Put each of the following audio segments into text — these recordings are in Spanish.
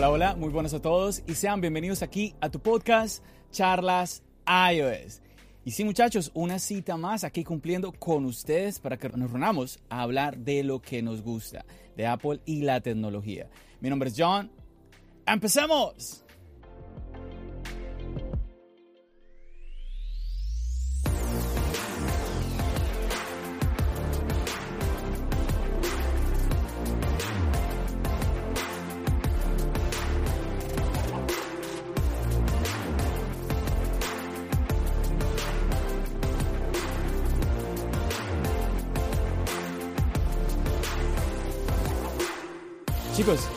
Hola, hola, muy buenos a todos y sean bienvenidos aquí a tu podcast Charlas iOS. Y sí, muchachos, una cita más aquí cumpliendo con ustedes para que nos reunamos a hablar de lo que nos gusta, de Apple y la tecnología. Mi nombre es John. ¡Empecemos!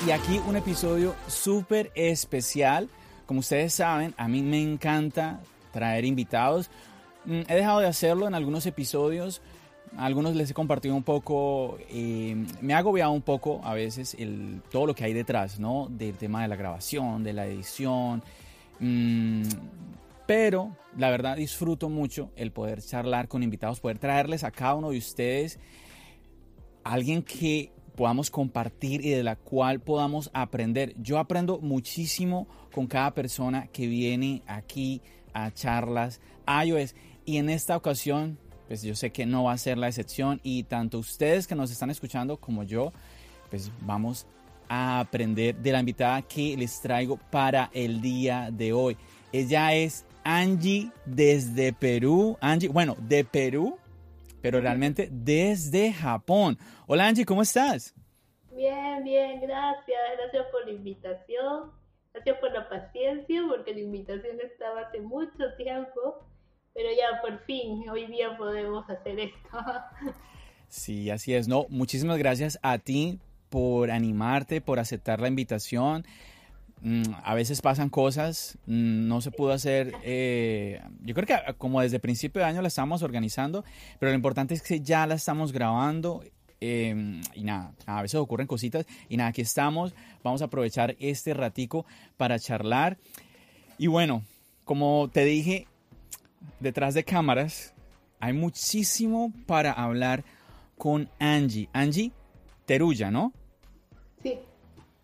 Y aquí un episodio súper especial. Como ustedes saben, a mí me encanta traer invitados. Mm, he dejado de hacerlo en algunos episodios. algunos les he compartido un poco, eh, me ha agobiado un poco a veces todo lo que hay detrás, ¿no? Del tema de la grabación, de la edición. Mm, pero la verdad disfruto mucho el poder charlar con invitados, poder traerles a cada uno de ustedes alguien que podamos compartir y de la cual podamos aprender. Yo aprendo muchísimo con cada persona que viene aquí a charlas iOS y en esta ocasión pues yo sé que no va a ser la excepción y tanto ustedes que nos están escuchando como yo pues vamos a aprender de la invitada que les traigo para el día de hoy. Ella es Angie desde Perú. Angie, bueno, de Perú, pero realmente desde Japón. Hola Angie, ¿cómo estás? Bien, bien, gracias. Gracias por la invitación. Gracias por la paciencia, porque la invitación estaba hace mucho tiempo. Pero ya por fin, hoy día podemos hacer esto. Sí, así es. No, muchísimas gracias a ti por animarte, por aceptar la invitación. Mm, a veces pasan cosas, mm, no se pudo hacer, eh, yo creo que ah, como desde principio de año la estamos organizando, pero lo importante es que ya la estamos grabando em, y nada, a veces ocurren cositas y nada, aquí estamos, vamos a aprovechar este ratico para charlar y bueno, como te dije, detrás de cámaras hay muchísimo para hablar con Angie, Angie Teruya, ¿no? Sí.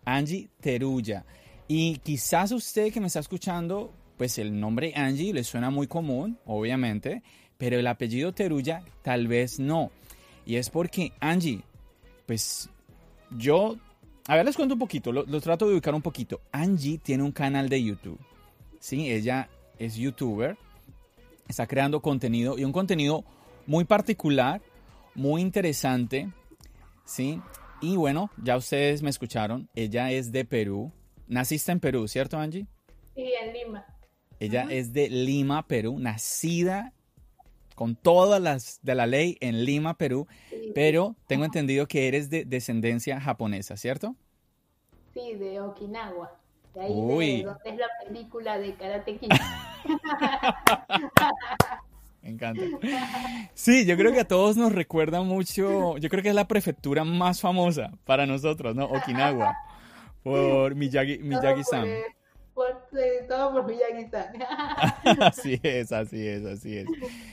Angie Teruya. Y quizás usted que me está escuchando, pues el nombre Angie le suena muy común, obviamente, pero el apellido Teruya tal vez no. Y es porque Angie, pues yo, a ver, les cuento un poquito, lo, lo trato de ubicar un poquito. Angie tiene un canal de YouTube, ¿sí? Ella es youtuber, está creando contenido y un contenido muy particular, muy interesante, ¿sí? Y bueno, ya ustedes me escucharon, ella es de Perú, Naciste en Perú, ¿cierto, Angie? Sí, en Lima. Ella es de Lima, Perú, nacida con todas las de la ley en Lima, Perú, Sí. pero tengo entendido que eres de descendencia japonesa, ¿cierto? Sí, de Okinawa. De ahí Uy. de donde es la película de Karate Kid. Me encanta. Sí, yo creo que a todos nos recuerda mucho, yo creo que es la prefectura más famosa para nosotros, ¿no? Okinawa, por Miyagi, Miyagi-san. Por, por- todo por Miyagi-san. Así es, así es, así es.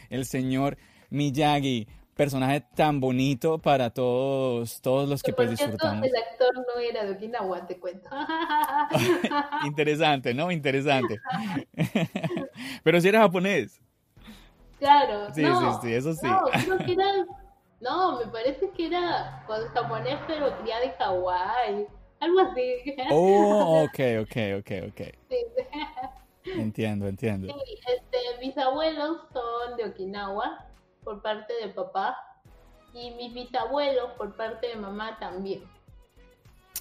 El señor Miyagi, personaje tan bonito para todos, todos los que pues disfrutamos. el actor no era de Okinawa, te cuento. Interesante, ¿no? Interesante. Pero si era japonés. Claro, Sí, no, sí, sí, eso sí. No, creo que era, no, me parece que era japonés, pero criada en Hawái, algo así. Oh, ok, ok, ok, ok. Sí. Entiendo, entiendo. Sí, este, mis abuelos son de Okinawa por parte de papá y mis bisabuelos por parte de mamá también.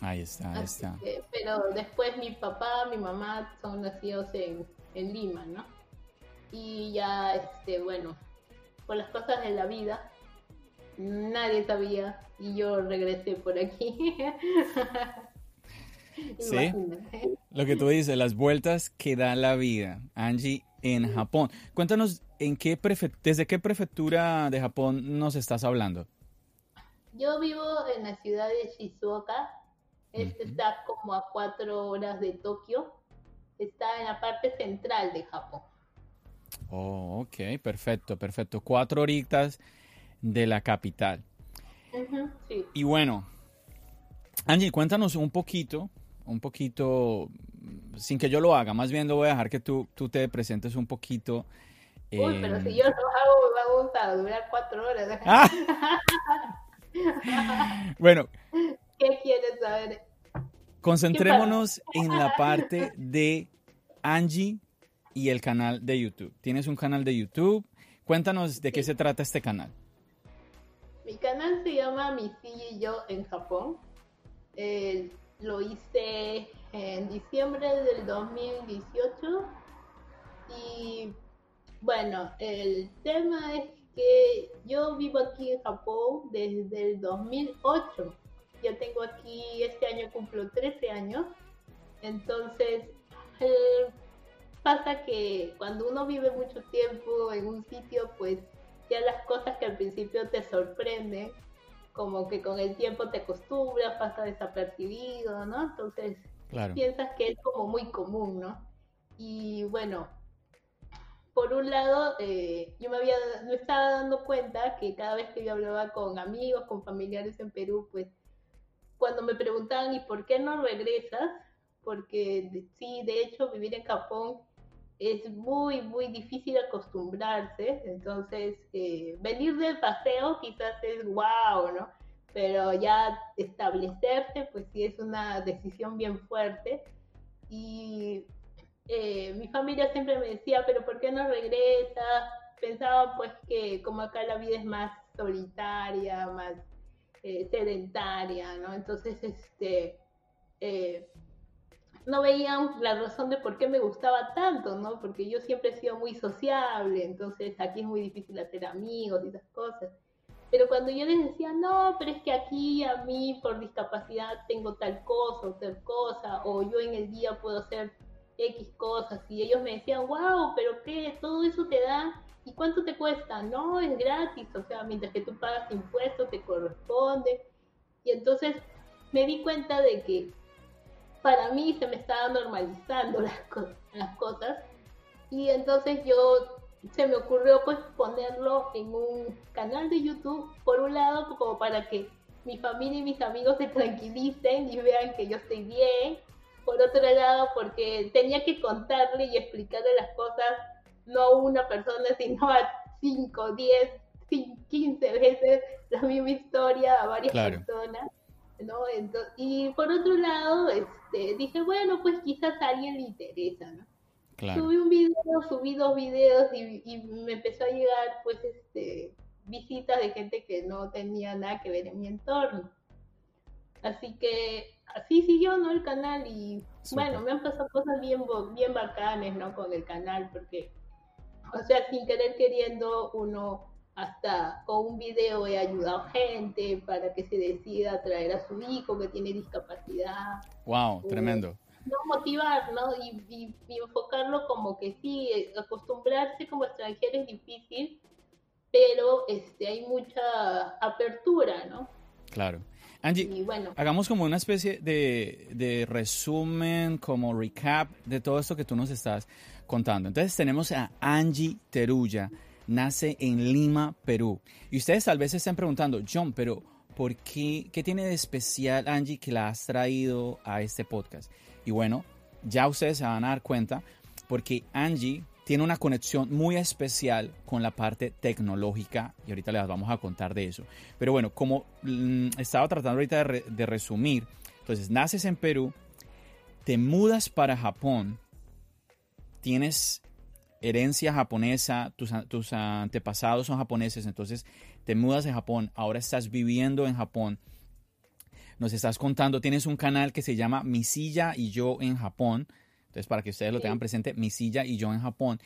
Ahí está, ahí Así está. que- pero después mi papá, mi mamá son nacidos en, en Lima, ¿no? Y ya, este, bueno, por las cosas de la vida, nadie sabía y yo regresé por aquí. sí, lo que tú dices, las vueltas que da la vida. Angie en Japón. Cuéntanos en qué desde qué prefectura de Japón nos estás hablando. Yo vivo en la ciudad de Shizuoka. Este está como a cuatro horas de Tokio. Está en la parte central de Japón. Oh, ok, perfecto, perfecto. Cuatro horitas de la capital. sí. Y bueno, Angie, cuéntanos un poquito, un poquito, sin que yo lo haga, más bien lo voy a dejar que tú, tú te presentes un poquito. Uy, pero si yo lo hago, va a durar cuatro horas. Ah. bueno. ¿Qué quieres saber? Concentrémonos en la parte de Angie y el canal de YouTube. Tienes un canal de YouTube. Cuéntanos de qué se trata este canal. Mi canal se llama Mi y yo en Japón. Lo hice en diciembre del 2018 y bueno, el tema es que yo vivo aquí en Japón desde el 2008. Yo tengo aquí, este año cumplo 13 años. Entonces, pasa que cuando uno vive mucho tiempo en un sitio, pues ya las cosas que al principio te sorprenden, como que con el tiempo te acostumbras, pasa desapercibido, ¿no? Entonces, piensas que es como muy común, ¿no? Y bueno, por un lado, eh, yo me, había, me estaba dando cuenta que cada vez que yo hablaba con amigos, con familiares en Perú, pues cuando me preguntaban, ¿y por qué no regresas? Porque sí, de hecho, vivir en Japón es muy, muy difícil acostumbrarse. Entonces, eh, venir del paseo quizás es wow, ¿no? Pero ya establecerse, pues sí es una decisión bien fuerte. Y eh, mi familia siempre me decía, pero ¿por qué no regresa? Pensaba pues que como acá la vida es más solitaria, más eh, sedentaria, ¿no? Entonces, este, no veían la razón de por qué me gustaba tanto, ¿no? Porque yo siempre he sido muy sociable, entonces aquí es muy difícil hacer amigos y esas cosas. Pero cuando yo les decía, no, pero es que aquí a mí por discapacidad tengo tal cosa o tal cosa, o yo en el día puedo hacer X cosas y ellos me decían, wow, pero ¿qué? Todo eso te da ¿y cuánto te cuesta? No, es gratis, o sea, mientras que tú pagas impuestos te corresponde. Y entonces me di cuenta de que para mí se me estaban normalizando las, las cosas y entonces yo se me ocurrió pues ponerlo en un canal de YouTube, por un lado como para que mi familia y mis amigos se tranquilicen y vean que yo estoy bien, por otro lado, porque tenía que contarle y explicarle las cosas no a una persona, sino a 5, 10, 15 veces la misma historia a varias personas. ¿no? Entonces, y por otro lado, este, dije, bueno, pues quizás a alguien le interesa, ¿no? Subí un video, subí dos videos y, y, me empezó a llegar, pues, este, visitas de gente que no tenía nada que ver en mi entorno. Así que así siguió, ¿no? El canal y bueno, me han pasado cosas bien, bien bacanes, ¿no? Con el canal, porque, o sea, sin querer queriendo, uno hasta con un video he ayudado gente para que se decida traer a su hijo que tiene discapacidad. Wow, tremendo. No motivar, ¿no? Y, y, enfocarlo como que sí, acostumbrarse como extranjero es difícil, pero este, hay mucha apertura, ¿no? Claro. Angie, bueno. hagamos como una especie de, resumen, como recap de todo esto que tú nos estás contando. Entonces tenemos a Angie Teruya, nace en Lima, Perú. Y ustedes tal vez se estén preguntando, John, pero ¿por qué, qué tiene de especial Angie que la has traído a este podcast? Y bueno, ya ustedes se van a dar cuenta porque Angie tiene una conexión muy especial con la parte tecnológica y ahorita les vamos a contar de eso. Pero bueno, como mm, estaba tratando ahorita de, resumir, entonces naces en Perú, te mudas para Japón, tienes herencia japonesa, tus, tus antepasados son japoneses, entonces te mudas de Japón, ahora estás viviendo en Japón nos estás contando, tienes un canal que se llama Mi Silla y Yo en Japón, entonces, para que ustedes lo tengan presente, mi silla y yo en Japón.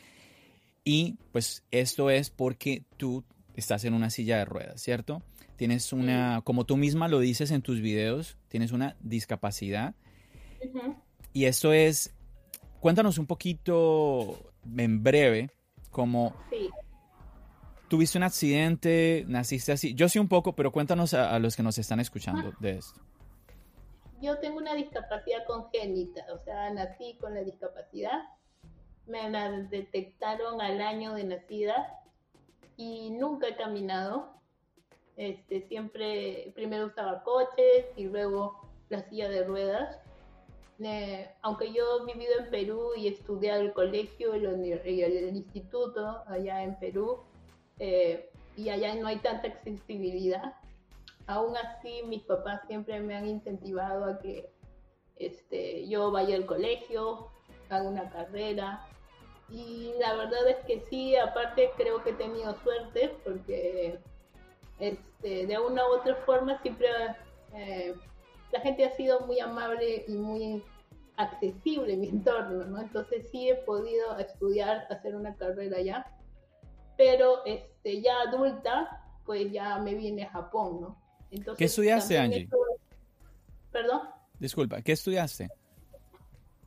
Y pues esto es porque tú estás en una silla de ruedas, ¿cierto? Tienes una, como tú misma lo dices en tus videos, tienes una discapacidad. Y esto es, cuéntanos un poquito en breve, como tuviste un accidente, naciste así. Yo sí un poco, pero cuéntanos a, los que nos están escuchando de esto. Yo tengo una discapacidad congénita, o sea, nací con la discapacidad. Me la detectaron al año de nacida y nunca he caminado. Este, siempre, primero usaba coches y luego la silla de ruedas. Aunque yo he vivido en Perú y he estudiado el colegio y el, instituto allá en Perú, eh, y allá no hay tanta accesibilidad, aún así mis papás siempre me han incentivado a que este, yo vaya al colegio, haga una carrera, y la verdad es que sí, aparte creo que he tenido suerte porque este, de una u otra forma siempre eh, la gente ha sido muy amable y muy accesible mi entorno, ¿no? Entonces sí he podido estudiar, hacer una carrera ya, pero este, ya adulta, pues ya me vine a Japón, ¿no? Entonces, ¿Qué estudiaste, Angie? ¿Perdón? Disculpa, ¿qué estudiaste?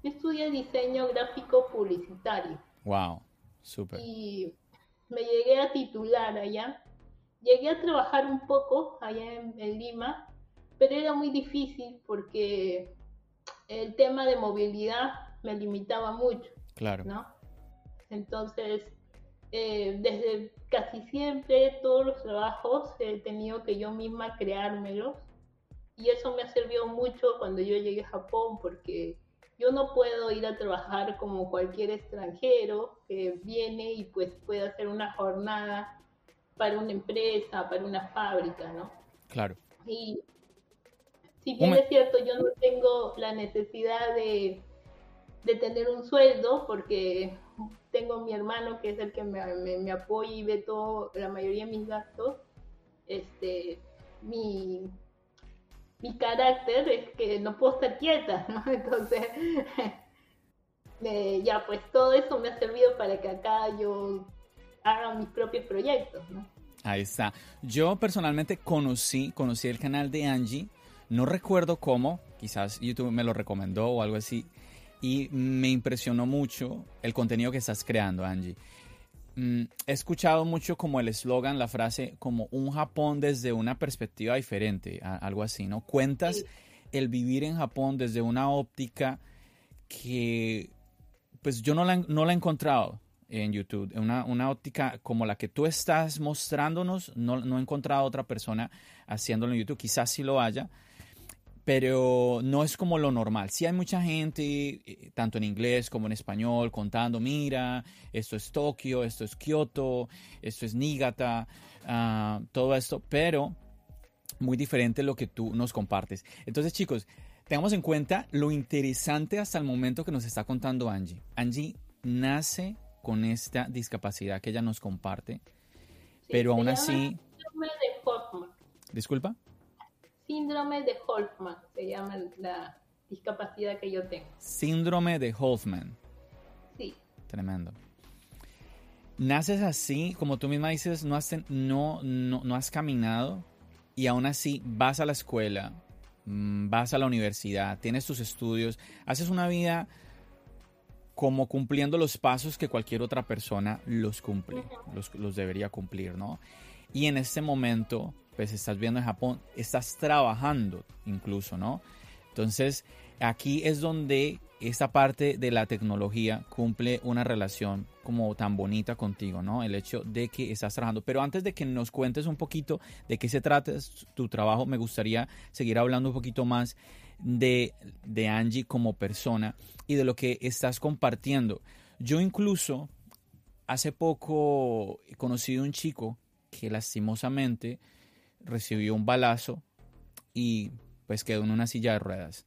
Yo estudié diseño gráfico publicitario. Wow, súper. Y me llegué a titular allá. Llegué a trabajar un poco allá en, Lima, pero era muy difícil porque el tema de movilidad me limitaba mucho. Claro. ¿no? Entonces, eh, desde casi siempre, todos los trabajos he tenido que yo misma creármelos. Y eso me ha servido mucho cuando yo llegué a Japón porque yo no puedo ir a trabajar como cualquier extranjero que viene y pues puede hacer una jornada para una empresa, para una fábrica, ¿no? Claro. Y si bien es cierto, yo no tengo la necesidad de, de, tener un sueldo porque tengo mi hermano que es el que me, me, me apoya y ve todo, la mayoría de mis gastos, este, mi, mi carácter es que no puedo estar quieta, ¿no? Entonces, ya pues todo eso me ha servido para que acá yo haga mis propios proyectos, ¿no? Ahí está. Yo personalmente conocí, conocí el canal de Angie, no recuerdo cómo, quizás YouTube me lo recomendó o algo así, y me impresionó mucho el contenido que estás creando, Angie. Mm, he escuchado mucho como el eslogan, la frase, como un Japón desde una perspectiva diferente, algo así, ¿no? Cuentas el vivir en Japón desde una óptica que, pues yo no la, no la he encontrado en YouTube, una, una óptica como la que tú estás mostrándonos, no, no he encontrado otra persona haciéndolo en YouTube, quizás sí lo haya, pero no es como lo normal. Sí hay mucha gente, eh, tanto en inglés como en español, contando, mira, esto es Tokio, esto es Kioto, esto es Niigata, ah, todo esto, pero muy diferente lo que tú nos compartes. Entonces, chicos, tengamos en cuenta lo interesante hasta el momento que nos está contando Angie. Angie nace con esta discapacidad que ella nos comparte, pero aún así... Disculpa. Síndrome de Hoffman se llama la discapacidad que yo tengo. Síndrome de Hoffman. Sí. Tremendo. Naces así, como tú misma dices, no has, no, no, has caminado y aún así vas a la escuela, mm, vas a la universidad, tienes tus estudios, haces una vida como cumpliendo los pasos que cualquier otra persona los cumple, los, los debería cumplir, ¿no? Y en este momento pues estás viendo en Japón, estás trabajando incluso, ¿no? Entonces, aquí es donde esta parte de la tecnología cumple una relación como tan bonita contigo, ¿no? El hecho de que estás trabajando. Pero antes de que nos cuentes un poquito de qué se trata tu trabajo, me gustaría seguir hablando un poquito más de, de Angie como persona y de lo que estás compartiendo. Yo incluso hace poco he conocido un chico que lastimosamente recibió un balazo y pues quedó en una silla de ruedas.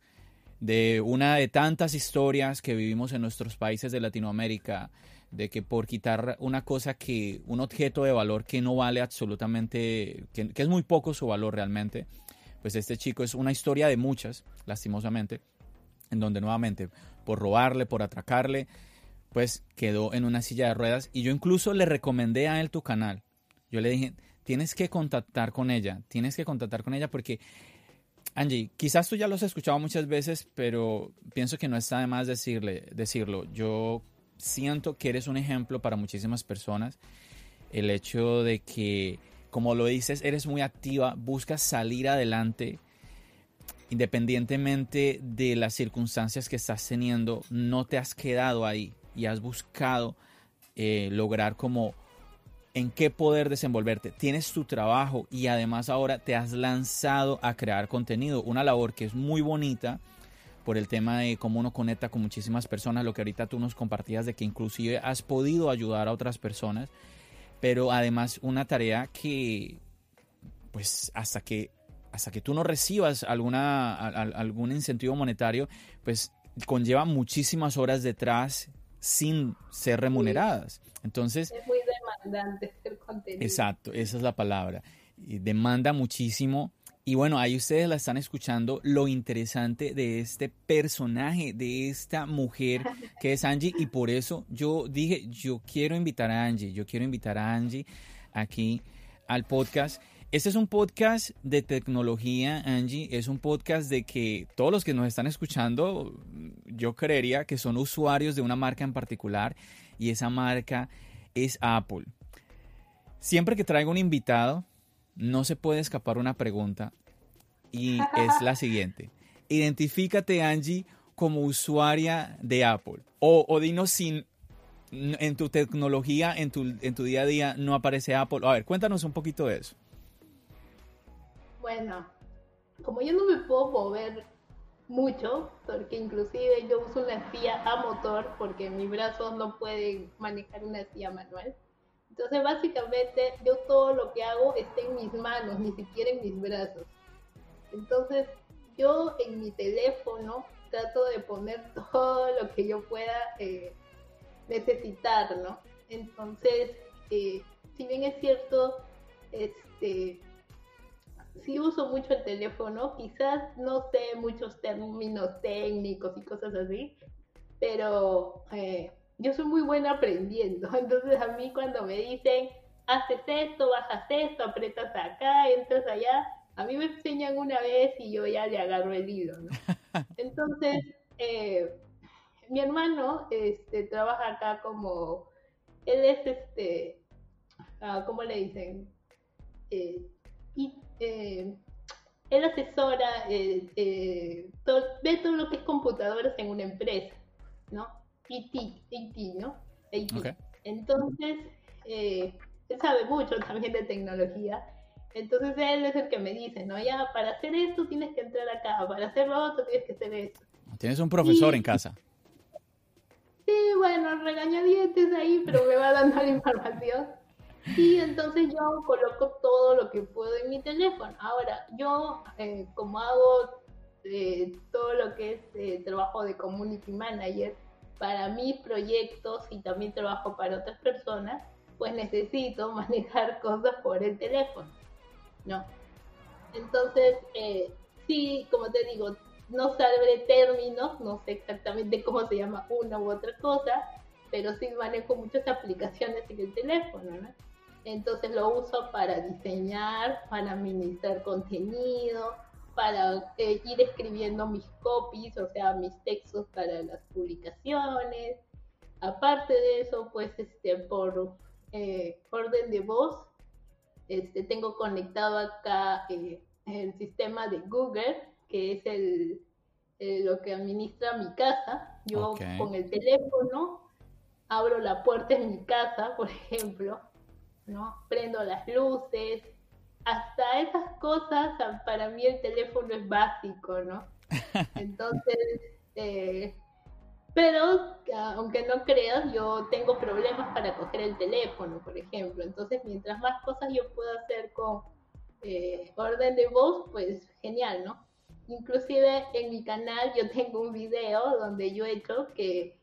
De una de tantas historias que vivimos en nuestros países de Latinoamérica, de que por quitar una cosa que, un objeto de valor que no vale absolutamente, que, es muy poco su valor realmente, pues este chico es una historia de muchas, lastimosamente, en donde nuevamente por robarle, por atracarle, pues quedó en una silla de ruedas y yo incluso le recomendé a él tu canal. Yo le dije, tienes que contactar con ella, tienes que contactar con ella porque, Angie, quizás tú ya lo has escuchado muchas veces, pero pienso que no está de más decirle, decirlo. Yo siento que eres un ejemplo para muchísimas personas. El hecho de que, como lo dices, eres muy activa, buscas salir adelante independientemente de las circunstancias que estás teniendo, no te has quedado ahí y has buscado eh, lograr como en qué poder desenvolverte. Tienes tu trabajo y además ahora te has lanzado a crear contenido, una labor que es muy bonita por el tema de cómo uno conecta con muchísimas personas, lo que ahorita tú nos compartías de que inclusive has podido ayudar a otras personas, pero además una tarea que pues hasta que hasta que tú no recibas alguna, algún incentivo monetario, pues conlleva muchísimas horas detrás sin ser remuneradas. Entonces... Es muy demandante el contenido. Exacto, esa es la palabra. demanda muchísimo. Y bueno, ahí ustedes la están escuchando lo interesante de este personaje, de esta mujer que es Angie. Y por eso yo dije, yo quiero invitar a Angie, yo quiero invitar a Angie aquí al podcast. Este es un podcast de tecnología, Angie. Es un podcast de que todos los que nos están escuchando, yo creería que son usuarios de una marca en particular y esa marca es Apple. Siempre que traigo un invitado, no se puede escapar una pregunta y es la siguiente. Identifícate, Angie, como usuaria de Apple. O, o dinos sin en tu tecnología, en tu, en tu día a día, no aparece Apple. A ver, cuéntanos un poquito de eso. Bueno, como yo no me puedo mover mucho, porque inclusive yo uso una silla a motor porque mis brazos no pueden manejar una silla manual. Entonces básicamente yo todo lo que hago está en mis manos, ni siquiera en mis brazos. Entonces yo en mi teléfono trato de poner todo lo que yo pueda eh, necesitar, ¿no? Entonces, eh, si bien es cierto, este, sí uso mucho el teléfono, quizás no sé muchos términos técnicos y cosas así, pero eh, yo soy muy buena aprendiendo. Entonces a mí cuando me dicen, haces esto, bajas esto, apretas acá, entras allá, a mí me enseñan una vez y yo ya le agarro el hilo, ¿no? Entonces, eh, mi hermano este, trabaja acá como, él es este, uh, ¿cómo le dicen? Eh, y eh, él asesora, eh, eh, todo, ve todo lo que es computadoras en una empresa, ¿no? IT, IT ¿no? Entonces, él sabe mucho también de tecnología. Entonces él es el que me dice, ¿no? Ya, para hacer esto tienes que entrar acá, para hacer lo otro tienes que hacer esto. Tienes un profesor en casa. Sí, bueno, regañadientes ahí, pero me va dando la información. Y entonces yo coloco todo lo que puedo en mi teléfono. Ahora, yo eh, como hago eh, todo lo que es eh, trabajo de community manager para mis proyectos y también trabajo para otras personas, pues necesito manejar cosas por el teléfono, ¿no? Entonces, sí, como te digo, no sabré términos, no sé exactamente cómo se llama una u otra cosa, pero sí manejo muchas aplicaciones en el teléfono, ¿no? Entonces lo uso para diseñar, para administrar contenido, para eh, ir escribiendo mis copies, o sea, mis textos para las publicaciones. Aparte de eso, pues este, por eh, orden de voz, este, tengo conectado acá eh, el sistema de Google, que es el, lo que administra mi casa. Yo con el teléfono abro la puerta en mi casa, por ejemplo, ¿no? Prendo las luces, hasta esas cosas, para mí el teléfono es básico, ¿no? Entonces, eh, pero aunque no creas, yo tengo problemas para coger el teléfono, por ejemplo. Entonces, mientras más cosas yo pueda hacer con eh, orden de voz, pues genial, ¿no? Inclusive en mi canal yo tengo un video donde yo he hecho que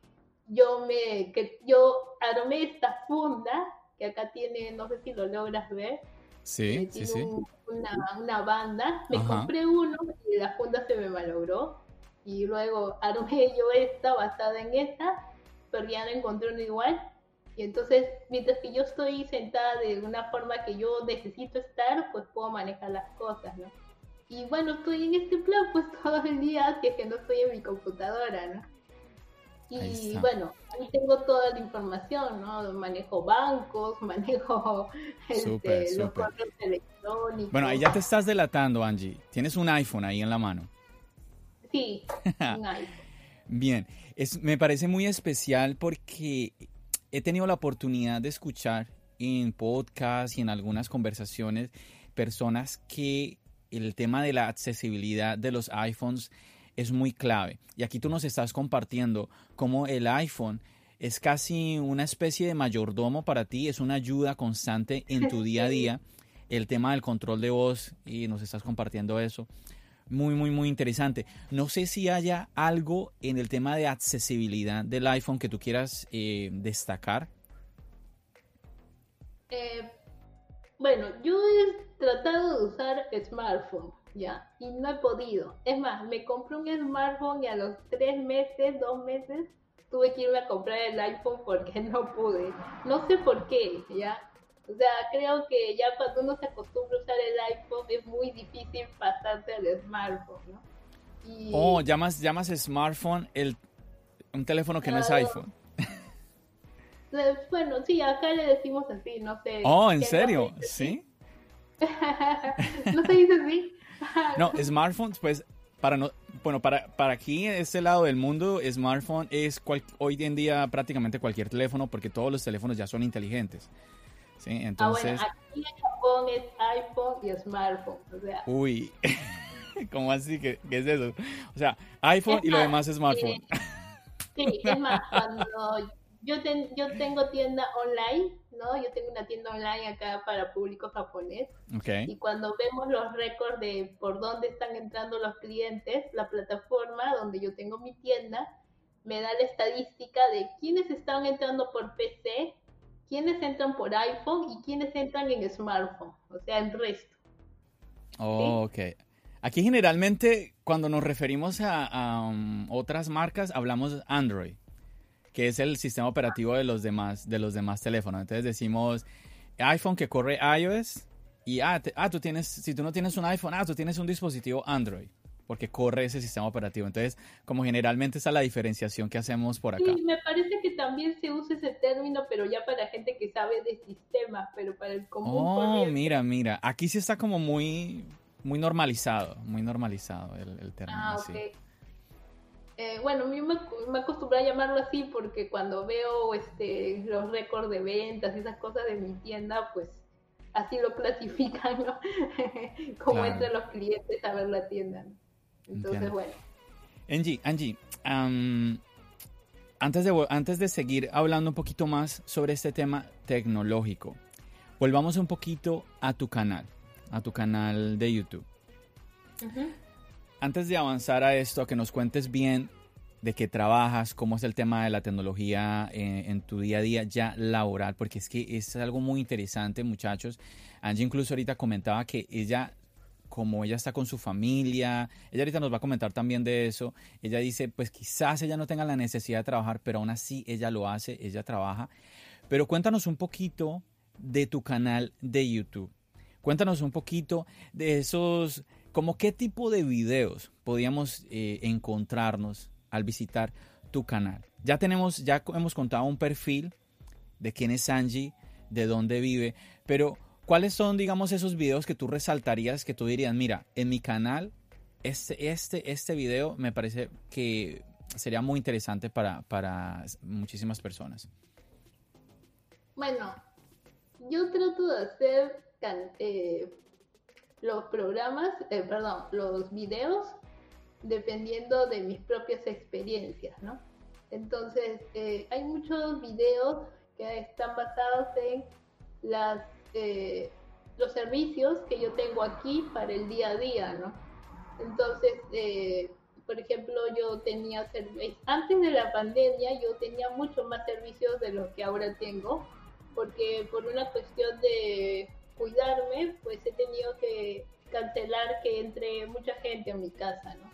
yo me que yo armé esta funda que acá tiene, no sé si lo logras ver. Sí, sí, sí. una, banda. Me compré uno y la funda se me malogró. Y luego armé yo esta basada en esta, pero ya no encontré uno igual. Y entonces, mientras que yo estoy sentada de una forma que yo necesito estar, pues puedo manejar las cosas, ¿no? Y bueno, estoy en este plan pues todo el día, si es que no estoy en mi computadora, ¿no? Y bueno, ahí tengo toda la información, ¿no? Manejo bancos, manejo este, los correos electrónicos. Bueno, ahí ya te estás delatando, Angie. Tienes un iPhone ahí en la mano. Sí, un iPhone. Bien, es, me parece muy especial porque he tenido la oportunidad de escuchar en podcast y en algunas conversaciones personas que el tema de la accesibilidad de los iPhones es muy clave. Y aquí tú nos estás compartiendo cómo el iPhone es casi una especie de mayordomo para ti, es una ayuda constante en tu día a día. El tema del control de voz y nos estás compartiendo eso. Muy, muy, muy interesante. No sé si haya algo en el tema de accesibilidad del iPhone que tú quieras eh, destacar. Eh, bueno, yo he tratado de usar smartphone ya, y no he podido. Es más, me compré un smartphone y a los tres meses, dos meses, tuve que irme a comprar el iPhone porque no pude. No sé por qué, ya. O sea, creo que ya cuando uno se acostumbra a usar el iPhone es muy difícil pasarse al smartphone, ¿no? Oh, llamas, llamas smartphone el, un teléfono que no es iPhone. Bueno, sí, acá le decimos así, no sé. Oh, ¿en serio? ¿Sí? ¿No se dice así? No, smartphones, pues, para no, bueno, para, para aquí, en este lado del mundo, smartphone es hoy en día prácticamente cualquier teléfono porque todos los teléfonos ya son inteligentes. ¿sí? Entonces... Ah, bueno, aquí en Japón es iPhone y smartphone. O sea... Uy, ¿cómo así? ¿Qué, ¿Qué, es eso? O sea, iPhone y lo demás es smartphone. sí, es más, cuando yo, yo tengo tienda online, ¿no? Yo tengo una tienda online acá para público japonés. Y cuando vemos los récords de por dónde están entrando los clientes, la plataforma donde yo tengo mi tienda me da la estadística de quiénes están entrando por PC, quiénes entran por iPhone y quiénes entran en smartphone, o sea, el resto. Oh, ok. Aquí generalmente cuando nos referimos a, um, otras marcas hablamos Android que es el sistema operativo de los demás, de los demás teléfonos. Entonces decimos iPhone que corre iOS y ah, ah, tú tienes, si tú no tienes un iPhone, ah, tú tienes un dispositivo Android porque corre ese sistema operativo. Entonces, como generalmente esa es la diferenciación que hacemos por acá. Sí, me parece que también se usa ese término, pero ya para gente que sabe de sistemas, pero para el común. Oh, mira, mira, aquí sí está como muy, muy normalizado, muy normalizado el, término. Ah, ok. Eh, bueno, a mí me, me acostumbré a llamarlo así porque cuando veo este, los récords de ventas y esas cosas de mi tienda, pues así lo clasifican, ¿no? Como entran los clientes a ver la tienda. Entonces, bueno. Angie, Angie antes, de, antes de seguir hablando un poquito más sobre este tema tecnológico, volvamos un poquito a tu canal, a tu canal de YouTube antes de avanzar a esto, a que nos cuentes bien de qué trabajas, cómo es el tema de la tecnología en, tu día a día ya laboral, porque es que es algo muy interesante, muchachos. Angie incluso ahorita comentaba que ella, como ella está con su familia, ella ahorita nos va a comentar también de eso, ella dice, pues quizás ella no tenga la necesidad de trabajar, pero aún así ella lo hace, ella trabaja. Pero cuéntanos un poquito de tu canal de YouTube. Cuéntanos un poquito de esos ¿Cómo qué tipo de videos podíamos eh, encontrarnos al visitar tu canal? Ya tenemos, ya hemos contado un perfil de quién es Angie, de dónde vive, pero ¿cuáles son, digamos, esos videos que tú resaltarías, que tú dirías, mira, en mi canal, este, este, este video me parece que sería muy interesante para, para muchísimas personas? Bueno, yo trato de hacer eh, los programas, eh, perdón, los videos dependiendo de mis propias experiencias, ¿no? Entonces, eh, hay muchos videos que están basados en las, eh, los servicios que yo tengo aquí para el día a día, ¿no? Entonces, por ejemplo, yo tenía antes de la pandemia yo tenía mucho más servicios de los que ahora tengo, porque por una cuestión de cuidarme, pues he tenido que cancelar que entre mucha gente a mi casa, ¿no?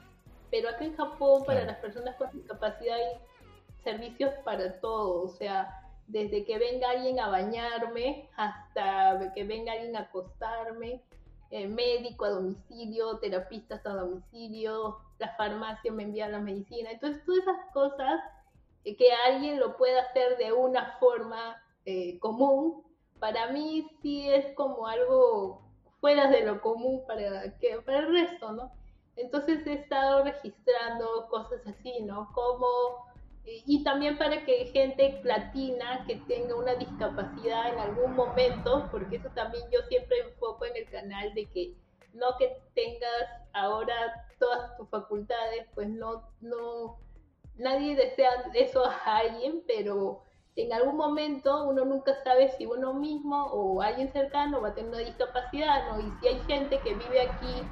Pero acá en Japón, para las personas con discapacidad hay servicios para todo, o sea, desde que venga alguien a bañarme hasta que venga alguien a acostarme, eh, médico a domicilio, terapistas a domicilio, la farmacia me envía la medicina. Entonces, todas esas cosas eh, que alguien lo pueda hacer de una forma eh, común, para mí sí es como algo fuera de lo común para, que, para el resto, ¿no? Entonces he estado registrando cosas así, ¿no? Como y también para que gente latina que tenga una discapacidad en algún momento, porque eso también yo siempre enfoco en el canal de que no que tengas ahora todas tus facultades, pues no, no, nadie desea eso a alguien, pero en algún momento uno nunca sabe si uno mismo o alguien cercano va a tener una discapacidad, ¿no? Y si hay gente que vive aquí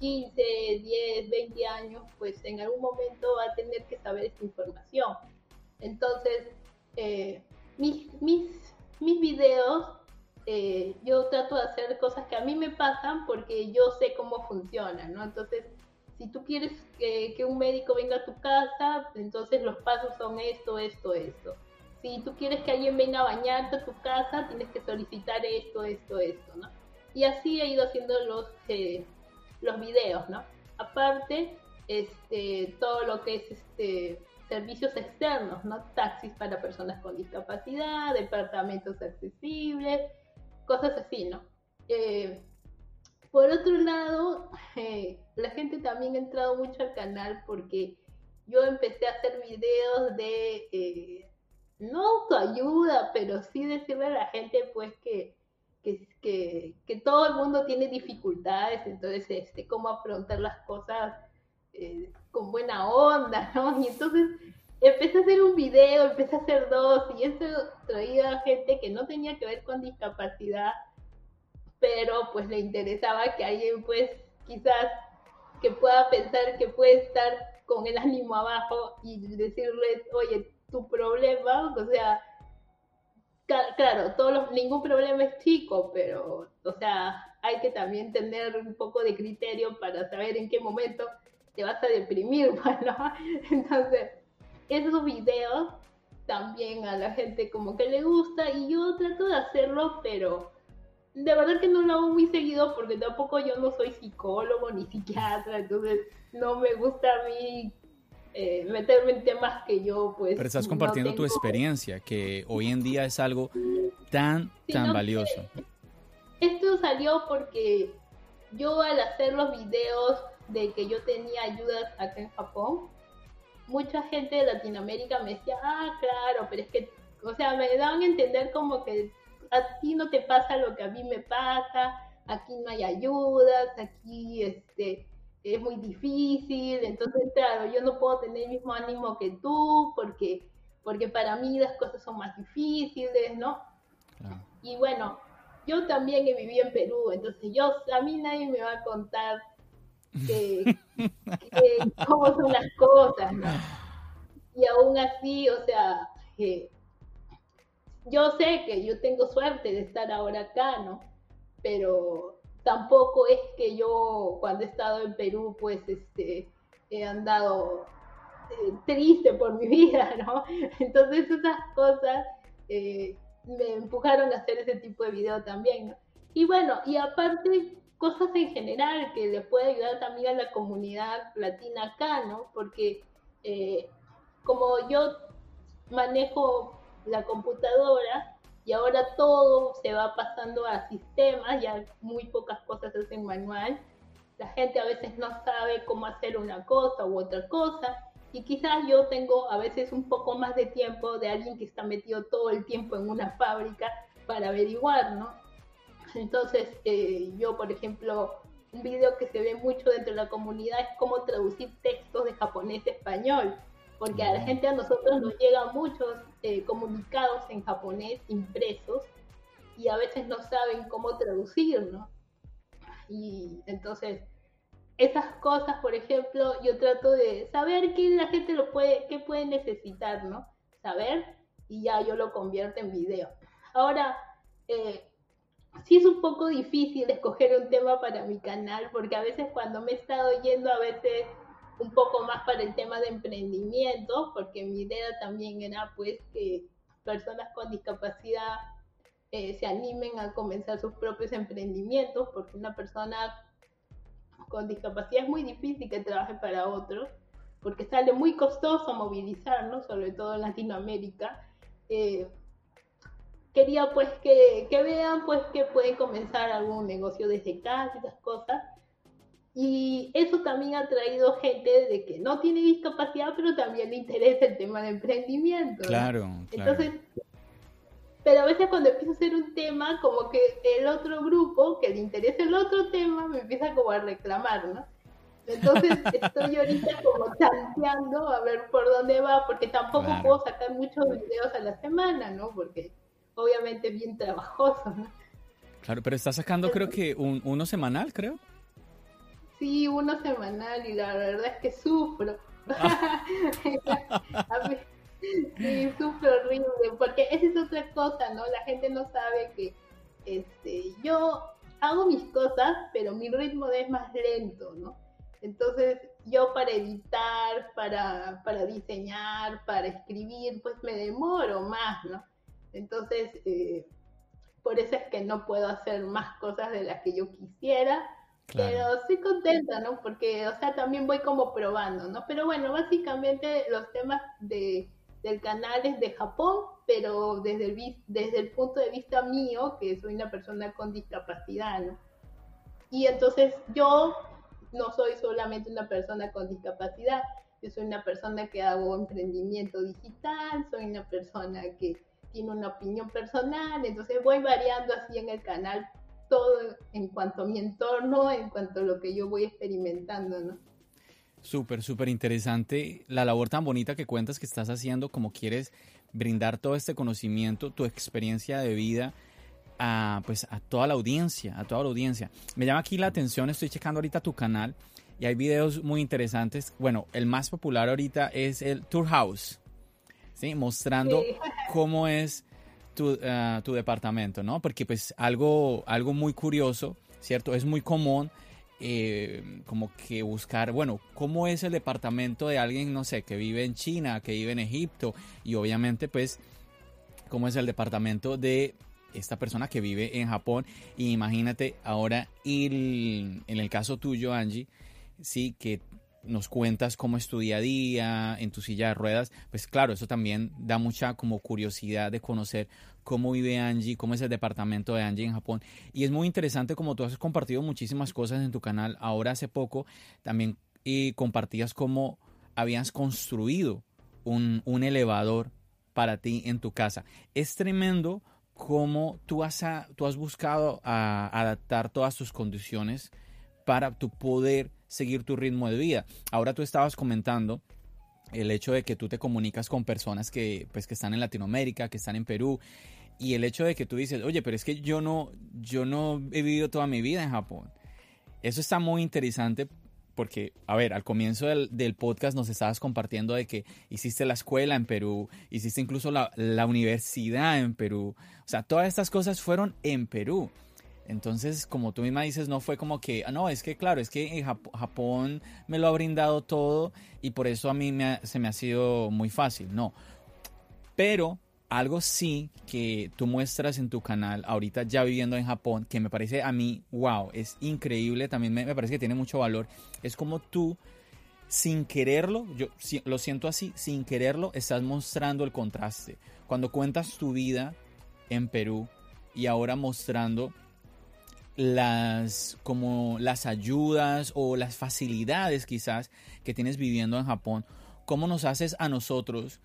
15, 10, 20 años, pues en algún momento va a tener que saber esta información. Entonces, eh, mis, mis, mis videos, eh, yo trato de hacer cosas que a mí me pasan porque yo sé cómo funcionan, ¿no? Entonces, si tú quieres que, que un médico venga a tu casa, entonces los pasos son esto, esto, esto. Si tú quieres que alguien venga a bañarte a tu casa, tienes que solicitar esto, esto, esto, ¿no? Y así he ido haciendo los, eh, los videos, ¿no? Aparte, este, todo lo que es este, servicios externos, ¿no? Taxis para personas con discapacidad, departamentos accesibles, cosas así, ¿no? Eh, por otro lado, eh, la gente también ha entrado mucho al canal porque yo empecé a hacer videos de, eh, no autoayuda, pero sí decirle a la gente pues que que, que, todo el mundo tiene dificultades, entonces, este, cómo afrontar las cosas eh, con buena onda, ¿no? Y entonces empecé a hacer un video, empecé a hacer dos, y eso traía gente que no tenía que ver con discapacidad, pero pues le interesaba que alguien, pues, quizás que pueda pensar que puede estar con el ánimo abajo y decirle, oye, tu problema, o sea, claro, todos los, ningún problema es chico, pero, o sea, hay que también tener un poco de criterio para saber en qué momento te vas a deprimir, bueno, entonces, esos videos también a la gente como que le gusta y yo trato de hacerlo, pero de verdad que no lo hago muy seguido porque tampoco yo no soy psicólogo ni psiquiatra, entonces no me gusta a mí eh, meterme en temas que yo pues... Pero estás compartiendo tu experiencia, que hoy en día es algo tan, tan valioso. Esto salió porque yo al hacer los videos de que yo tenía ayudas acá en Japón, mucha gente de Latinoamérica me decía, ah, claro, pero es que, o sea, me daban a entender como que a ti no te pasa lo que a mí me pasa, aquí no hay ayudas, aquí, este, es muy difícil, entonces claro, yo no puedo tener el mismo ánimo que tú porque, porque para mí las cosas son más difíciles, ¿no? Y bueno, yo también he vivido en Perú, entonces yo, a mí nadie me va a contar que, cómo son las cosas, ¿no? Y aún así, o sea, yo sé que yo tengo suerte de estar ahora acá, ¿no? Pero tampoco es que yo cuando he estado en Perú pues este he andado eh, triste por mi vida, ¿no? Entonces esas cosas eh, me empujaron a hacer ese tipo de video también, ¿no? Y bueno, y aparte cosas en general que le puede ayudar también a la comunidad latina acá, ¿no? Porque eh, como yo manejo la computadora, y ahora todo se va pasando a sistemas, ya muy pocas cosas se hacen manual. La gente a veces no sabe cómo hacer una cosa u otra cosa y quizás yo tengo a veces un poco más de tiempo de alguien que está metido todo el tiempo en una fábrica para averiguar, ¿no? Entonces, eh, yo, por ejemplo, un video que se ve mucho dentro de la comunidad es cómo traducir textos de japonés a español porque a la gente, a nosotros nos llegan muchos eh, comunicados en japonés impresos y a veces no saben cómo traducir, ¿no? Y entonces, esas cosas, por ejemplo, yo trato de saber qué la gente lo puede, qué puede necesitar, ¿no? Saber y ya yo lo convierto en video. Ahora, eh, sí es un poco difícil escoger un tema para mi canal, porque a veces cuando me he estado yendo, a veces un poco más para el tema de emprendimiento, porque mi idea también era pues que personas con discapacidad eh, se animen a comenzar sus propios emprendimientos, porque una persona con discapacidad es muy difícil que trabaje para otros, porque sale muy costoso movilizarnos, sobre todo en Latinoamérica. Eh, quería pues que, que, vean pues que pueden comenzar algún negocio desde casa, esas cosas. Y eso también ha traído gente de que no tiene discapacidad, pero también le interesa el tema de emprendimiento. Claro, claro. Entonces, pero a veces cuando empiezo a hacer un tema, como que el otro grupo que le interesa el otro tema me empieza como a reclamar, ¿no? Entonces estoy ahorita como tanteando a ver por dónde va, porque tampoco puedo sacar muchos videos a la semana, ¿no? Porque obviamente es bien trabajoso, ¿no? Claro, pero está sacando creo que un, uno semanal, creo. Sí, uno semanal y la verdad es que sufro. Ah. Sí, súper horrible, porque esa es otra cosa, ¿no? La gente no sabe que este, yo hago mis cosas, pero mi ritmo es más lento, ¿no? Entonces, yo para editar, para, para diseñar, para escribir, pues me demoro más, ¿no? Entonces, eh, por eso es que no puedo hacer más cosas de las que yo quisiera, pero estoy contenta, ¿no? Porque, o sea, también voy como probando, ¿no? Pero bueno, básicamente los temas de del canal es de Japón, pero desde el, desde el punto de vista mío, que soy una persona con discapacidad, ¿no? Y entonces yo no soy solamente una persona con discapacidad, yo soy una persona que hago emprendimiento digital, soy una persona que tiene una opinión personal, entonces voy variando así en el canal todo en cuanto a mi entorno, en cuanto a lo que yo voy experimentando, ¿no? Súper, súper interesante la labor tan bonita que cuentas que estás haciendo, como quieres brindar todo este conocimiento, tu experiencia de vida a, pues, a toda la audiencia, a toda la audiencia. Me llama aquí la atención, estoy checando ahorita tu canal y hay videos muy interesantes. Bueno, el más popular ahorita es el Tour House, ¿sí? Mostrando cómo es tu, ah, tu, departamento, ¿no? Porque pues algo, algo muy curioso, ¿cierto? Es muy común eh, como que buscar, bueno, cómo es el departamento de alguien, no sé, que vive en China, que vive en Egipto, y obviamente pues cómo es el departamento de esta persona que vive en Japón. Y imagínate ahora, en el caso tuyo, Angie, sí, que nos cuentas cómo es tu día a día en tu silla de ruedas, pues claro, eso también da mucha como curiosidad de conocer cómo vive Angie, cómo es el departamento de Angie en Japón. Y es muy interesante como tú has compartido muchísimas cosas en tu canal. Ahora hace poco también y compartías cómo habías construido un, un elevador para ti en tu casa. Es tremendo cómo tú has, tú has buscado adaptar todas tus condiciones para tu poder seguir tu ritmo de vida. Ahora tú estabas comentando el hecho de que tú te comunicas con personas que, pues, que están en Latinoamérica, que están en Perú, y el hecho de que tú dices, oye, pero es que yo no, yo no he vivido toda mi vida en Japón. Eso está muy interesante porque, a ver, al comienzo del, del, podcast nos estabas compartiendo de que hiciste la escuela en Perú, hiciste incluso la, la, universidad en Perú. O sea, todas estas cosas fueron en Perú. Entonces, como tú misma dices, no fue como que, ah, no, es que claro, es que en Japón me lo ha brindado todo y por eso a mí me se me ha sido muy fácil. No. Pero algo sí que tú muestras en tu canal, ahorita ya viviendo en Japón, que me parece a mí, wow, es increíble, también me, parece que tiene mucho valor, es como tú, sin quererlo, yo lo siento así, sin quererlo, estás mostrando el contraste. Cuando cuentas tu vida en Perú y ahora mostrando las como las ayudas o las facilidades quizás que tienes viviendo en Japón, ¿cómo nos haces a nosotros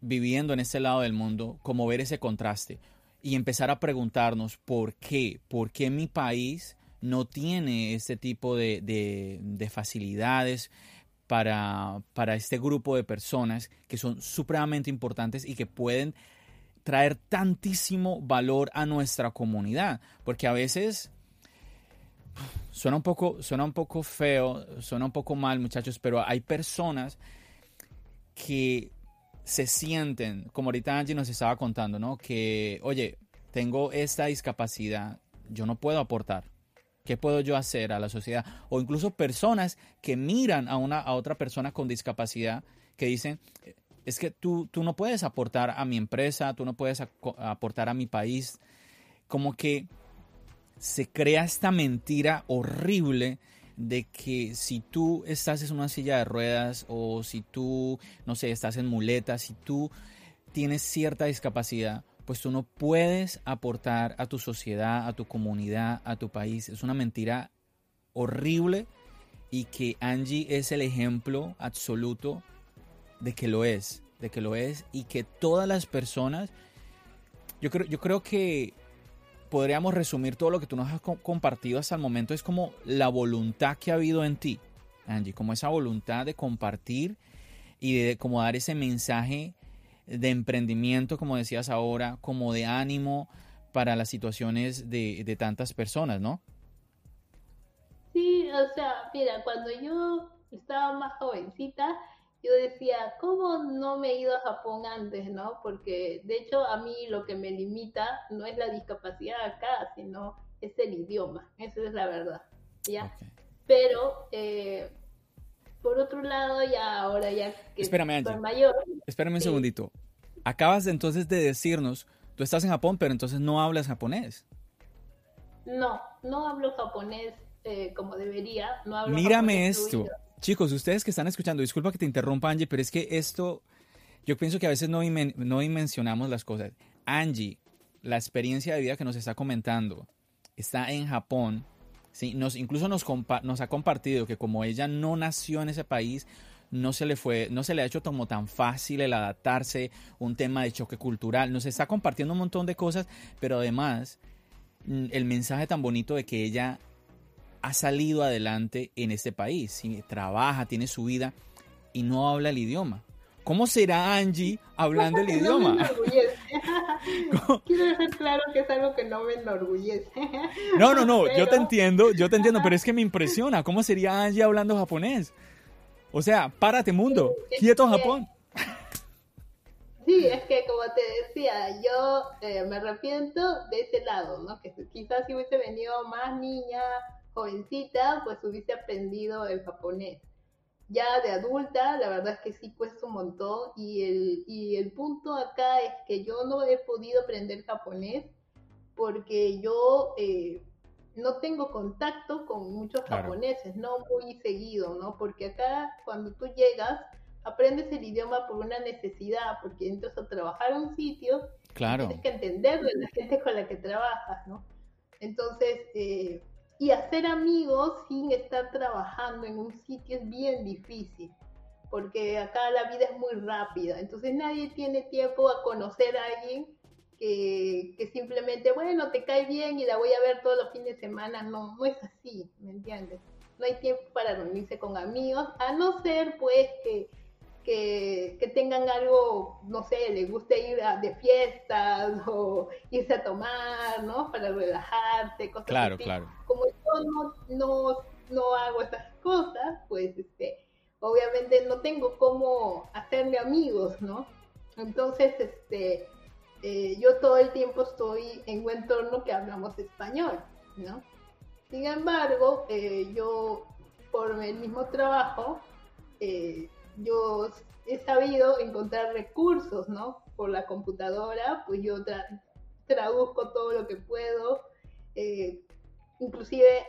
viviendo en este lado del mundo, como ver ese contraste y empezar a preguntarnos por qué, por qué mi país no tiene este tipo de, de, facilidades para, para este grupo de personas que son supremamente importantes y que pueden traer tantísimo valor a nuestra comunidad, porque a veces suena un poco, suena un poco feo, suena un poco mal, muchachos, pero hay personas que se sienten, como ahorita Angie nos estaba contando, ¿no? Que, oye, tengo esta discapacidad, yo no puedo aportar. ¿Qué puedo yo hacer a la sociedad? O incluso personas que miran a, una, a otra persona con discapacidad que dicen, es que tú, tú no puedes aportar a mi empresa, tú no puedes aportar a mi país. Como que se crea esta mentira horrible de que si tú estás en una silla de ruedas o si tú, no sé, estás en muletas, si tú tienes cierta discapacidad, pues tú no puedes aportar a tu sociedad, a tu comunidad, a tu país. Es una mentira horrible y que Angie es el ejemplo absoluto de que lo es, de que lo es y que todas las personas, yo creo, yo creo que podríamos resumir todo lo que tú nos has compartido hasta el momento, es como la voluntad que ha habido en ti, Angie, como esa voluntad de compartir y de como dar ese mensaje de emprendimiento, como decías ahora, como de ánimo para las situaciones de, de tantas personas, ¿no? Sí, o sea, mira, cuando yo estaba más jovencita, yo decía, ¿cómo no me he ido a Japón antes, no? Porque de hecho a mí lo que me limita no es la discapacidad acá, sino es el idioma, esa es la verdad, ¿ya? Pero, eh, por otro lado, ya ahora ya que Espérame, soy mayor... Espérame un segundito. Acabas de, entonces de decirnos, tú estás en Japón, pero entonces no hablas japonés. No, no hablo japonés eh, como debería. No hablo Mírame esto. Chicos, ustedes que están escuchando, disculpa que te interrumpa Angie, pero es que esto, yo pienso que a veces no, no dimensionamos las cosas. Angie, la experiencia de vida que nos está comentando, está en Japón, ¿sí? nos, incluso nos, nos ha compartido que como ella no nació en ese país, no se le fue, no se le ha hecho como tan fácil el adaptarse, un tema de choque cultural, nos está compartiendo un montón de cosas, pero además mm, el mensaje tan bonito de que ella ha salido adelante en este país, trabaja, tiene su vida y no habla el idioma. ¿Cómo será Angie hablando el idioma? Quiero dejar claro que es algo que no me enorgullece. No, no, no, yo te entiendo, yo te entiendo, pero es que me impresiona. ¿Cómo sería Angie hablando japonés? O sea, párate mundo, quieto Japón. Sí, es que como te decía, yo eh, me arrepiento de ese lado, ¿no? Que quizás si hubiese venido más niña, jovencita, pues hubiese aprendido el japonés. Ya de adulta, la verdad es que sí cuesta un montón y el, y el punto acá es que yo no he podido aprender japonés porque yo eh, no tengo contacto con muchos japoneses, no muy seguido, ¿no? Porque acá cuando tú llegas, aprendes el idioma por una necesidad, porque entras a trabajar a un sitio, claro. tienes que entender de la gente con la que trabajas, ¿no? Entonces, eh, y hacer amigos sin estar trabajando en un sitio es bien difícil, porque acá la vida es muy rápida, entonces nadie tiene tiempo a conocer a alguien que, que, simplemente, bueno, te cae bien y la voy a ver todos los fines de semana, no, no es así, ¿me entiendes? No hay tiempo para reunirse con amigos, a no ser pues que que, tengan algo, no sé, les guste ir a, de fiestas o irse a tomar, ¿no? Para relajarse, cosas claro, así. Claro, Como yo no, no, no hago esas cosas, pues este, obviamente no tengo cómo hacerme amigos, ¿no? Entonces, este, eh, yo todo el tiempo estoy en un entorno que hablamos español, ¿no? Sin embargo, eh, yo por el mismo trabajo, eh, yo he sabido encontrar recursos, ¿no? Por la computadora, pues yo traduzco todo lo que puedo, eh, inclusive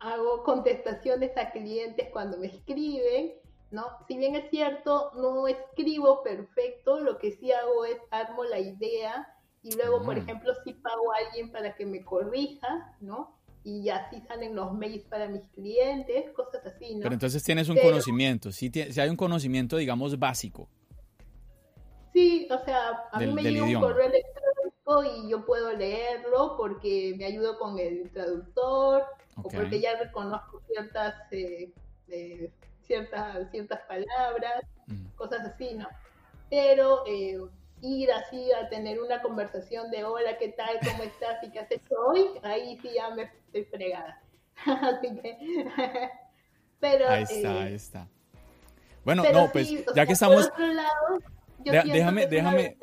hago contestaciones a clientes cuando me escriben, ¿no? Si bien es cierto, no escribo perfecto, lo que sí hago es armo la idea y luego, por mm. ejemplo, si pago a alguien para que me corrija, ¿no? Y así salen los mails para mis clientes, cosas así, ¿no? Pero entonces tienes un conocimiento, si sí, hay un conocimiento, digamos, básico. Sí, o sea, a mí me llega un correo electrónico y yo puedo leerlo porque me ayudo con el traductor o porque ya reconozco ciertas, eh, eh, ciertas, ciertas palabras, mm. cosas así, ¿no? Pero eh, ir así a tener una conversación de hola, ¿qué tal? ¿Cómo estás? ¿Y qué has hecho hoy? Ahí sí ya me estoy fregada. así que... pero, ahí está, eh, ahí está. Bueno, no, pues ya que estamos... Por otro lado, yo déjame, déjame...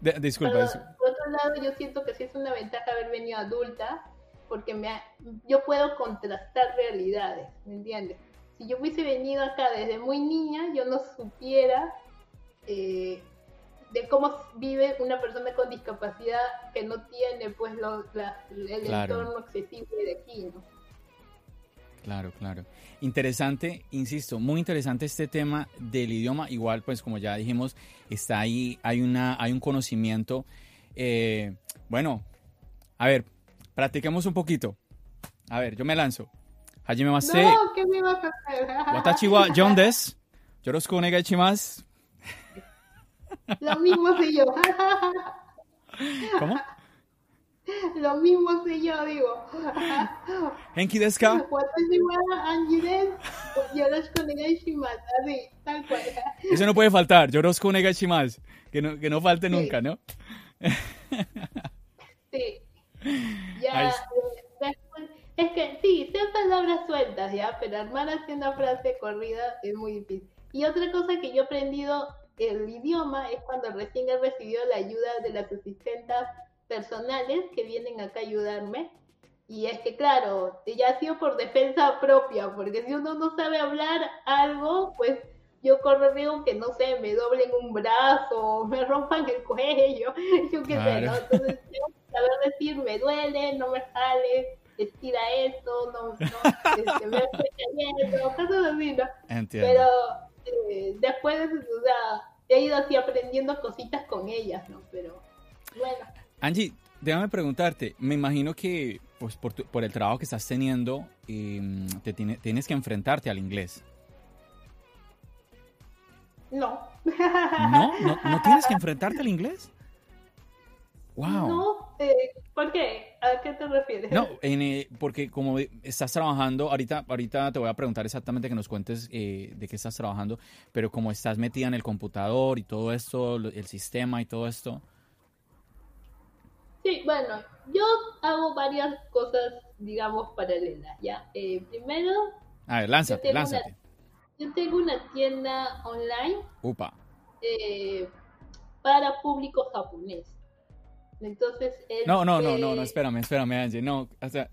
disculpa. Por, otro lado, yo siento que sí es una ventaja haber venido adulta, porque me yo puedo contrastar realidades, ¿me entiendes? Si yo hubiese venido acá desde muy niña, yo no supiera eh, de cómo vive una persona con discapacidad que no tiene pues lo, el entorno accesible de aquí, ¿no? Claro, claro. Interesante, insisto, muy interesante este tema del idioma. Igual, pues como ya dijimos, está ahí, hay una, hay un conocimiento. Eh, bueno, a ver, practiquemos un poquito. A ver, yo me lanzo. Hajime Mase. No, ¿qué me vas a hacer? Watachi wa John des. Yoroshiku onegai shimasu. Lo mismo sé yo. ¿Cómo? Lo mismo sé yo, digo. ¿Henki desu ka? Watashi wa Anji desu. Yoroshiku onegai shimasu. Así, tal cual. Eso no puede faltar. Yoroshiku onegai shimasu. Que no, que no falte nunca, ¿no? sí. Ya, es que sí, son palabras sueltas, ¿ya? Pero armar así una frase corrida es muy difícil. Y otra cosa que yo he aprendido el idioma es cuando recién he recibido la ayuda de las asistentas personales que vienen acá a ayudarme. Y es que, claro, ya ha sido por defensa propia, porque si uno no sabe hablar algo, pues yo corro riesgo que, no sé, me doblen un brazo, me rompan el cuello, yo qué sé, ¿no? Entonces, tengo que saber decir, me duele, no me sale, estira esto, no, no este, me estoy cayendo, cosas así, ¿no? Entiendo. Pero eh, después, o sea, he ido así aprendiendo cositas con ellas, ¿no? Pero bueno. Angie, déjame preguntarte, me imagino que pues por, por el trabajo que estás teniendo, em, te tiene, tienes que enfrentarte al inglés. No. ¿No? ¿No, ¿No tienes que enfrentarte al inglés? Wow. No, eh, ¿por qué? ¿A qué te refieres? No, eh, porque como estás trabajando, ahorita, ahorita te voy a preguntar exactamente que nos cuentes eh, de qué estás trabajando, pero como estás metida en el computador y todo esto, el sistema y todo esto. Sí, bueno, yo hago varias cosas, digamos, paralelas, ¿ya? primero... A ver, lánzate, lánzate. yo tengo una tienda online. Upa. para público japonés. Entonces No, no, no, no, no, espérame, espérame, Angie. No, o sea,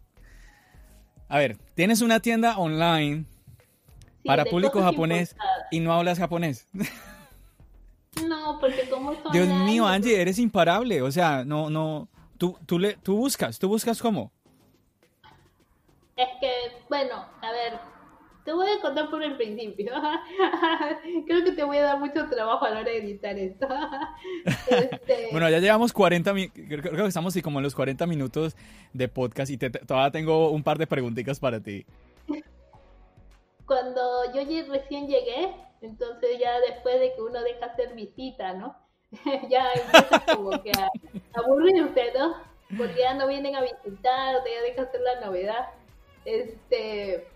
a ver, tienes una tienda online para público japonés y no hablas japonés. No, porque como son Dios mío, Angie, eres imparable. O sea, no, no. Tú, tú, le, tú buscas, tú buscas cómo. Es que, bueno, a ver, te voy a contar por el principio. Creo que te voy a dar mucho trabajo a la hora de editar esto. Este, bueno, ya llevamos 40 creo que estamos como en los 40 minutos de podcast y todavía tengo un par de preguntitas para ti. Cuando yo recién llegué, entonces ya después de que uno deja hacer visita, ¿no? ya empieza como que a aburrirse, ¿no? Porque ya no vienen a visitar, ya deja hacer la novedad. Este,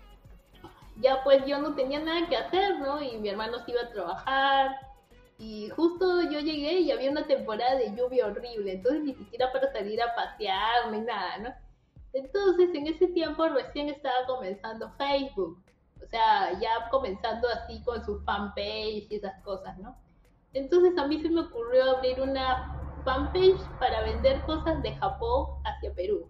ya pues yo no tenía nada que hacer, ¿no? Y mi hermano se iba a trabajar. Y justo yo llegué y había una temporada de lluvia horrible, entonces ni siquiera para salir a pasear ni nada, ¿no? Entonces en ese tiempo recién estaba comenzando Facebook, o sea, ya comenzando así con su fanpage y esas cosas, ¿no? Entonces a mí se me ocurrió abrir una fanpage para vender cosas de Japón hacia Perú.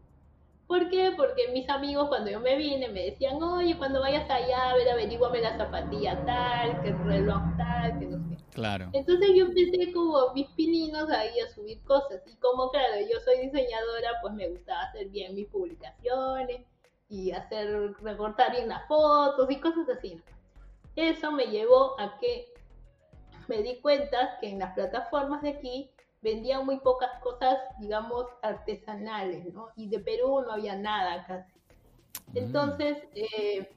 ¿Por qué? Porque mis amigos cuando yo me vine me decían, oye, cuando vayas allá, a ver, averíguame la zapatilla tal, que el reloj tal, que no sé. Claro. Entonces yo empecé como mis pininos ahí a subir cosas. Y como, claro, yo soy diseñadora, pues me gustaba hacer bien mis publicaciones y hacer, recortar bien las fotos y cosas así. Eso me llevó a que me di cuenta que en las plataformas de aquí vendían muy pocas cosas, digamos, artesanales, ¿no? Y de Perú no había nada casi. Mm. Entonces, eh,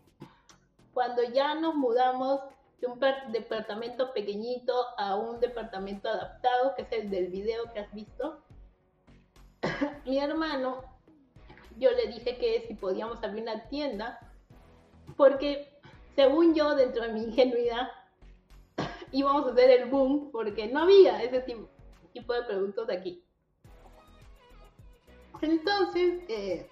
cuando ya nos mudamos de un departamento pequeñito a un departamento adaptado, que es el del video que has visto, mi hermano, yo le dije que si podíamos abrir una tienda, porque según yo, dentro de mi ingenuidad, íbamos a hacer el boom, porque no había ese tipo, tipo de productos de aquí. Entonces, eh,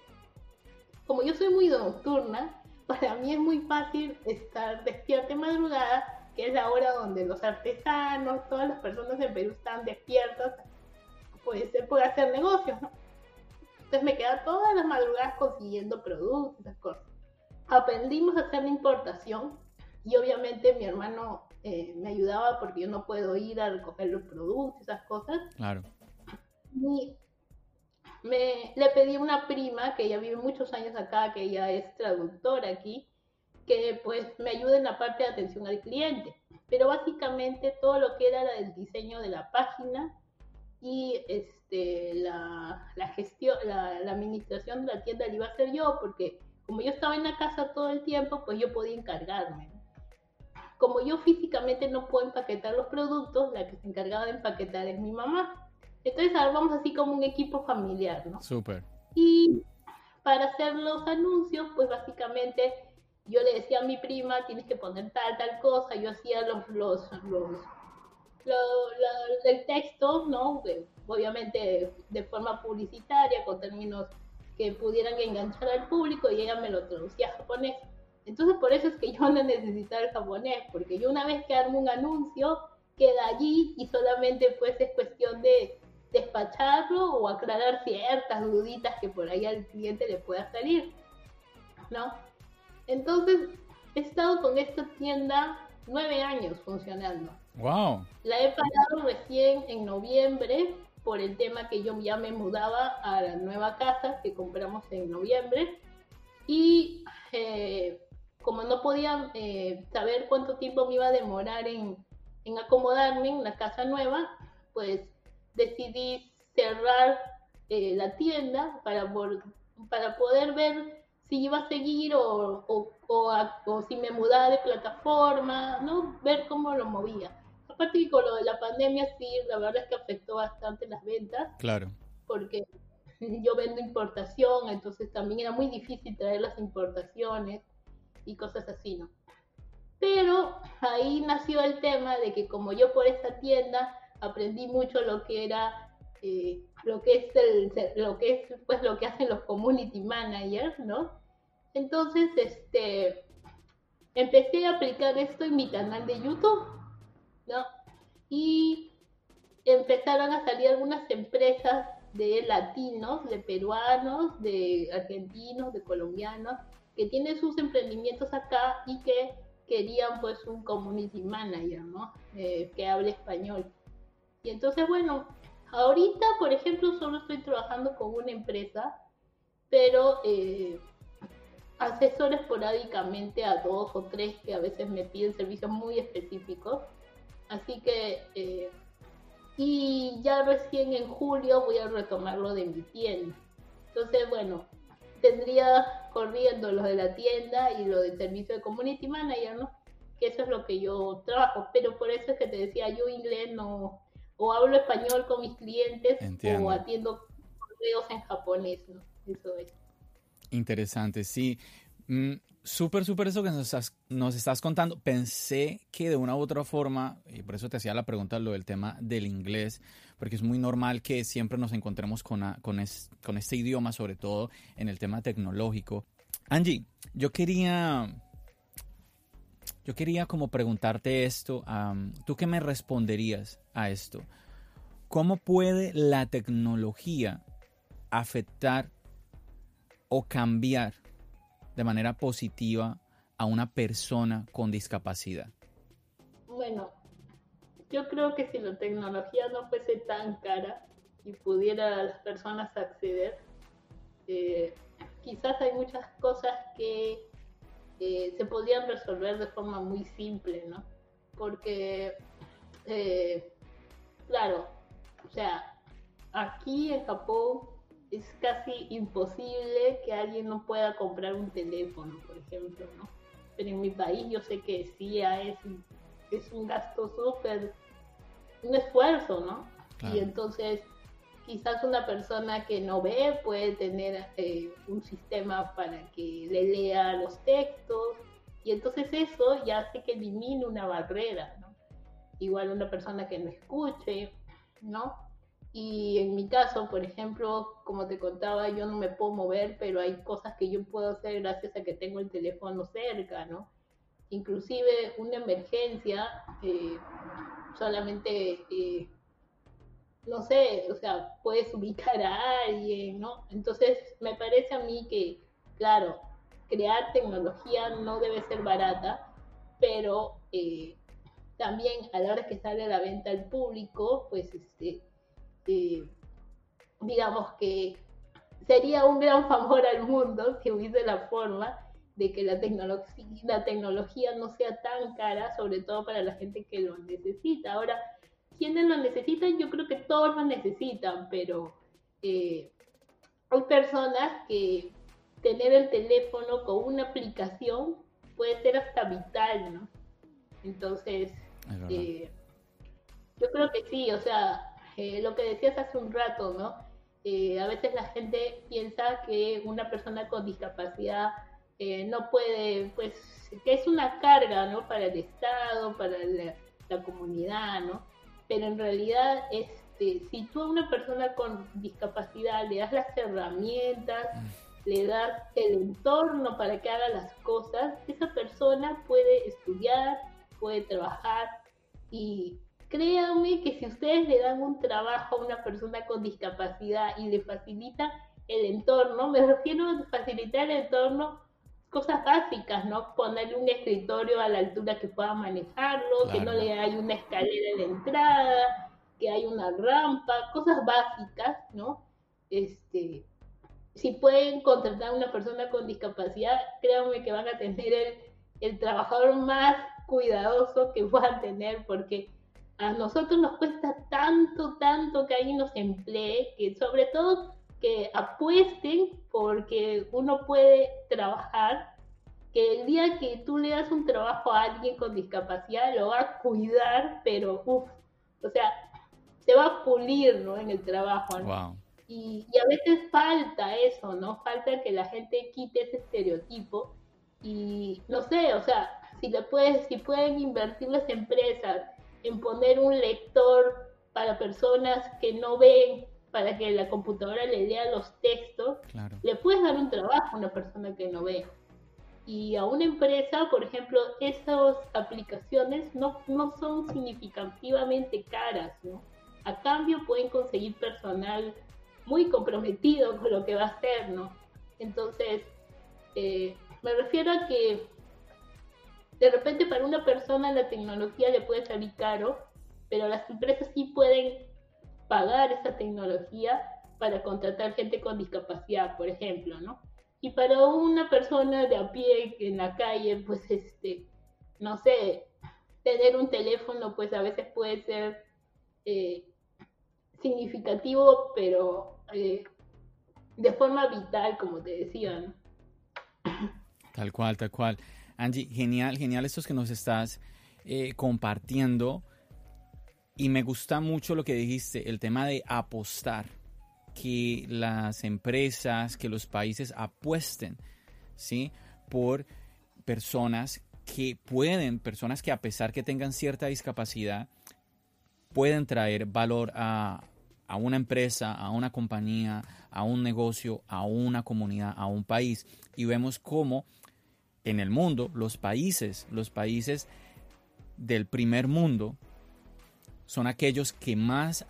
como yo soy muy nocturna, para mí es muy fácil estar despierta en madrugada, que es la hora donde los artesanos, todas las personas en Perú están despiertas, pues se puede hacer negocios, ¿no? Entonces me queda todas las madrugadas consiguiendo productos, cosas. Aprendimos a hacer la importación y obviamente mi hermano eh, me ayudaba porque yo no puedo ir a recoger los productos, esas cosas. Claro. Y me, le pedí a una prima que ya vive muchos años acá, que ella es traductora aquí, que pues me ayude en la parte de atención al cliente. Pero básicamente todo lo que era el diseño de la página y este, la, la gestión, la, la, administración de la tienda la iba a hacer yo, porque como yo estaba en la casa todo el tiempo, pues yo podía encargarme. Como yo físicamente no puedo empaquetar los productos, la que se encargaba de empaquetar es mi mamá. Entonces vamos así como un equipo familiar, ¿no? Súper. Y para hacer los anuncios, pues básicamente yo le decía a mi prima, tienes que poner tal, tal cosa, yo hacía los, los, los, el texto, ¿no? Obviamente de forma publicitaria, con términos que pudieran enganchar al público y ella me lo traducía a japonés. Entonces por eso es que yo no necesitaba el japonés, porque yo una vez que armo un anuncio, queda allí y solamente pues es cuestión de despacharlo o aclarar ciertas duditas que por ahí al cliente le pueda salir, ¿no? Entonces, he estado con esta tienda nueve años funcionando. ¡Wow! La he parado recién en noviembre por el tema que yo ya me mudaba a la nueva casa que compramos en noviembre y eh, como no podía eh, saber cuánto tiempo me iba a demorar en, en acomodarme en la casa nueva, pues decidí cerrar eh, la tienda para, para poder ver si iba a seguir o, o, o, si me mudaba de plataforma, ¿no? Ver cómo lo movía. Aparte que con lo de la pandemia sí, la verdad es que afectó bastante las ventas. Claro. Porque yo vendo importación, entonces también era muy difícil traer las importaciones y cosas así, ¿no? Pero ahí nació el tema de que como yo por esta tienda aprendí mucho lo que era eh, lo que es el, lo que es pues lo que hacen los community managers, ¿no? Entonces, este empecé a aplicar esto en mi canal de YouTube, ¿no? Y empezaron a salir algunas empresas de latinos, de peruanos, de argentinos, de colombianos, que tienen sus emprendimientos acá y que querían pues un community manager, ¿no? Eh, que hable español. Y entonces, bueno, ahorita, por ejemplo, solo estoy trabajando con una empresa, pero eh, asesoro esporádicamente a dos o tres que a veces me piden servicios muy específicos. Así que, eh, y ya recién en julio voy a retomarlo de mi tienda. Entonces, bueno, tendría corriendo lo de la tienda y lo del servicio de community manager, ¿no? Que eso es lo que yo trabajo, pero por eso es que te decía, yo inglés no, o hablo español con mis clientes o atiendo correos en japonés, ¿no? Eso es. Interesante, sí. Súper, súper eso que nos estás, nos estás contando. Pensé que de una u otra forma, y por eso te hacía la pregunta lo del tema del inglés, porque es muy normal que siempre nos encontremos con, con, con este idioma, sobre todo en el tema tecnológico. Angie, yo quería yo quería como preguntarte esto, ¿tú qué me responderías a esto? ¿Cómo puede la tecnología afectar o cambiar de manera positiva a una persona con discapacidad? Bueno, yo creo que si la tecnología no fuese tan cara y pudiera las personas acceder, eh, quizás hay muchas cosas que se podrían resolver de forma muy simple, ¿no? Porque, eh, claro, o sea, aquí en Japón es casi imposible que alguien no pueda comprar un teléfono, por ejemplo, ¿no? Pero en mi país yo sé que sí es, es un gasto súper, un esfuerzo, ¿no? Y entonces quizás una persona que no ve puede tener eh, un sistema para que le lea los textos y entonces eso ya hace que elimine una barrera, ¿no? Igual una persona que no escuche, ¿no? Y en mi caso, por ejemplo, como te contaba, yo no me puedo mover, pero hay cosas que yo puedo hacer gracias a que tengo el teléfono cerca, ¿no? Inclusive una emergencia, eh, solamente eh, no sé, o sea, puedes ubicar a alguien, ¿no? Entonces, me parece a mí que, claro, crear tecnología no debe ser barata, pero eh, también a la hora que sale a la venta al público, pues este, eh, digamos que sería un gran favor al mundo si hubiese la forma de que la, tecnología, la tecnología no sea tan cara, sobre todo para la gente que lo necesita. Ahora, ¿quiénes lo necesitan? Yo creo que todos lo necesitan, pero eh, hay personas que tener el teléfono con una aplicación puede ser hasta vital, ¿no? Entonces, eh, yo creo que sí, o sea, eh, lo que decías hace un rato, ¿no? Eh, a veces la gente piensa que una persona con discapacidad no puede, pues, que es una carga, ¿no? Para el Estado, para la, la comunidad, ¿no? Pero en realidad, este, si tú a una persona con discapacidad le das las herramientas, mm. le das el entorno para que haga las cosas, esa persona puede estudiar, puede trabajar y créanme que si ustedes le dan un trabajo a una persona con discapacidad y le facilita el entorno, me refiero a facilitar el entorno, cosas básicas, ¿no? Ponerle un escritorio a la altura que pueda manejarlo, que no le haya una escalera en la entrada, que hay una rampa, cosas básicas, ¿no? Este, si pueden contratar a una persona con discapacidad, créanme que van a tener el, el trabajador más cuidadoso que puedan tener, porque a nosotros nos cuesta tanto, tanto que alguien nos emplee, que sobre todo que apuesten porque uno puede trabajar, que el día que tú le das un trabajo a alguien con discapacidad lo va a cuidar, pero uff, o sea, se va a pulir, ¿no? En el trabajo, Y, y, a veces falta eso, ¿no? Falta que la gente quite ese estereotipo y no sé, o sea, si le puedes, si pueden invertir las empresas en poner un lector para personas que no ven, para que la computadora le lea los textos, le puedes dar un trabajo a una persona que no ve. Y a una empresa, por ejemplo, esas aplicaciones no, no son significativamente caras, ¿no? A cambio pueden conseguir personal muy comprometido con lo que va a hacer, ¿no? Entonces, eh, me refiero a que de repente para una persona la tecnología le puede salir caro, pero las empresas sí pueden pagar esa tecnología para contratar gente con discapacidad, por ejemplo, ¿no? Y para una persona de a pie en la calle, pues este, no sé, tener un teléfono, pues a veces puede ser eh, significativo, pero eh, de forma vital, como te decía, ¿no? Tal cual, tal cual. Angie, genial, genial estos que nos estás eh, compartiendo. Y me gusta mucho lo que dijiste, el tema de apostar, que las empresas, que los países apuesten, ¿sí? Por personas que pueden, personas que a pesar que tengan cierta discapacidad, pueden traer valor a, a una empresa, a una compañía, a un negocio, a una comunidad, a un país. Y vemos cómo en el mundo, los países, los países del primer mundo, son aquellos que más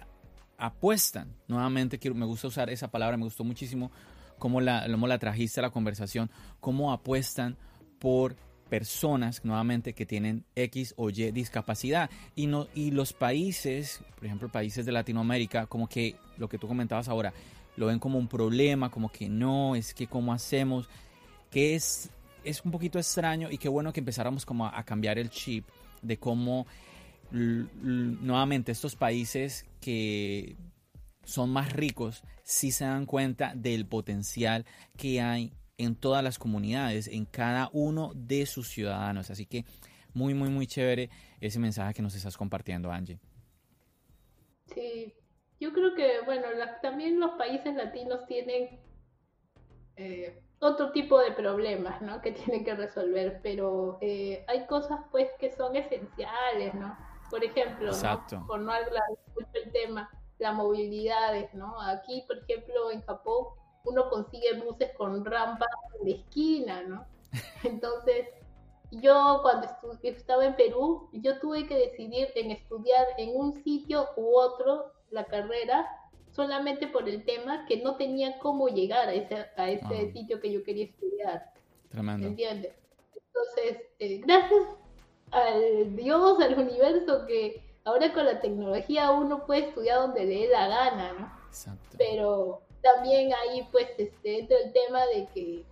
apuestan. Nuevamente quiero, me gusta usar esa palabra, me gustó muchísimo cómo la, cómo la trajiste a la conversación, cómo apuestan por personas nuevamente que tienen X o Y discapacidad y no y los países, por ejemplo, países de Latinoamérica, como que lo que tú comentabas ahora, lo ven como un problema, como que no, es que cómo hacemos, que es es un poquito extraño y qué bueno que empezáramos como a, cambiar el chip de cómo nuevamente estos países que son más ricos sí se dan cuenta del potencial que hay en todas las comunidades, en cada uno de sus ciudadanos. Así que muy, muy, muy chévere ese mensaje que nos estás compartiendo, Angie. Sí, yo creo que, bueno, también los países latinos tienen eh, otro tipo de problemas, ¿no? Que tienen que resolver, pero eh, hay cosas, pues, que son esenciales, ¿no? Por ejemplo, por no hablar mucho el tema, la movilidad, ¿no? Aquí, por ejemplo, en Japón, uno consigue buses con rampas de esquina, ¿no? Entonces, yo cuando estaba en Perú, yo tuve que decidir en estudiar en un sitio u otro la carrera solamente por el tema que no tenía cómo llegar a ese, a ese sitio que yo quería estudiar. Tremendo. ¿Entiendes? Entonces, eh, gracias al Dios, al universo, que ahora con la tecnología uno puede estudiar donde le dé la gana, ¿no? Exacto. Pero también ahí pues este, entra el tema de que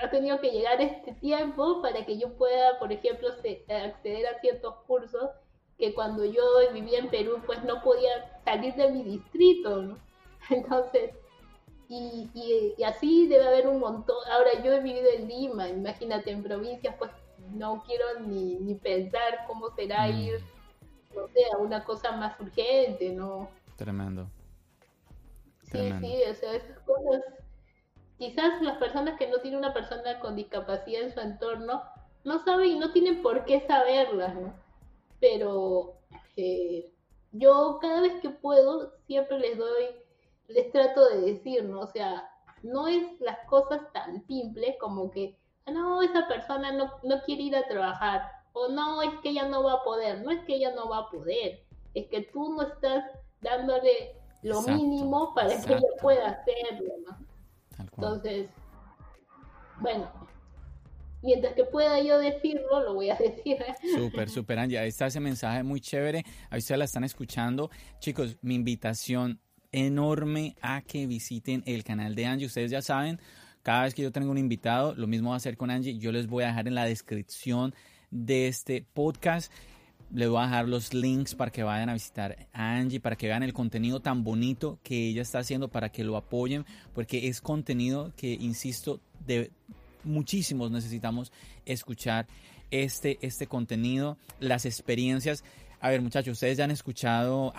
ha tenido que llegar este tiempo para que yo pueda, por ejemplo, acceder a ciertos cursos que cuando yo vivía en Perú pues no podía salir de mi distrito, ¿no? Entonces, y, y, así debe haber un montón. Ahora yo he vivido en Lima, imagínate, en provincias pues no quiero ni, ni pensar cómo será mm. ir, no sé, a una cosa más urgente, ¿no? Tremendo. Sí, sí, o sea, esas cosas quizás las personas que no tienen una persona con discapacidad en su entorno no saben y no tienen por qué saberlas, ¿no? Pero eh, yo cada vez que puedo siempre les doy, les trato de decir, ¿no? O sea, no es las cosas tan simples como que, ah, no, esa persona no, no quiere ir a trabajar, o no, es que ella no va a poder, no es que ella no va a poder, es que tú no estás dándole lo mínimo para que ella pueda hacerlo, ¿no? Entonces, bueno, mientras que pueda yo decirlo, lo voy a decir. Súper, súper, Angie. Ahí está ese mensaje muy chévere. Ahí ustedes la están escuchando. Chicos, mi invitación enorme a que visiten el canal de Angie. Ustedes ya saben, cada vez que yo tengo un invitado, lo mismo va a hacer con Angie. Yo les voy a dejar en la descripción de este podcast les voy a dejar los links para que vayan a visitar a Angie, para que vean el contenido tan bonito que ella está haciendo, para que lo apoyen, porque es contenido que, insisto, de muchísimos necesitamos escuchar este, este contenido, las experiencias. A ver, muchachos, ustedes ya han escuchado,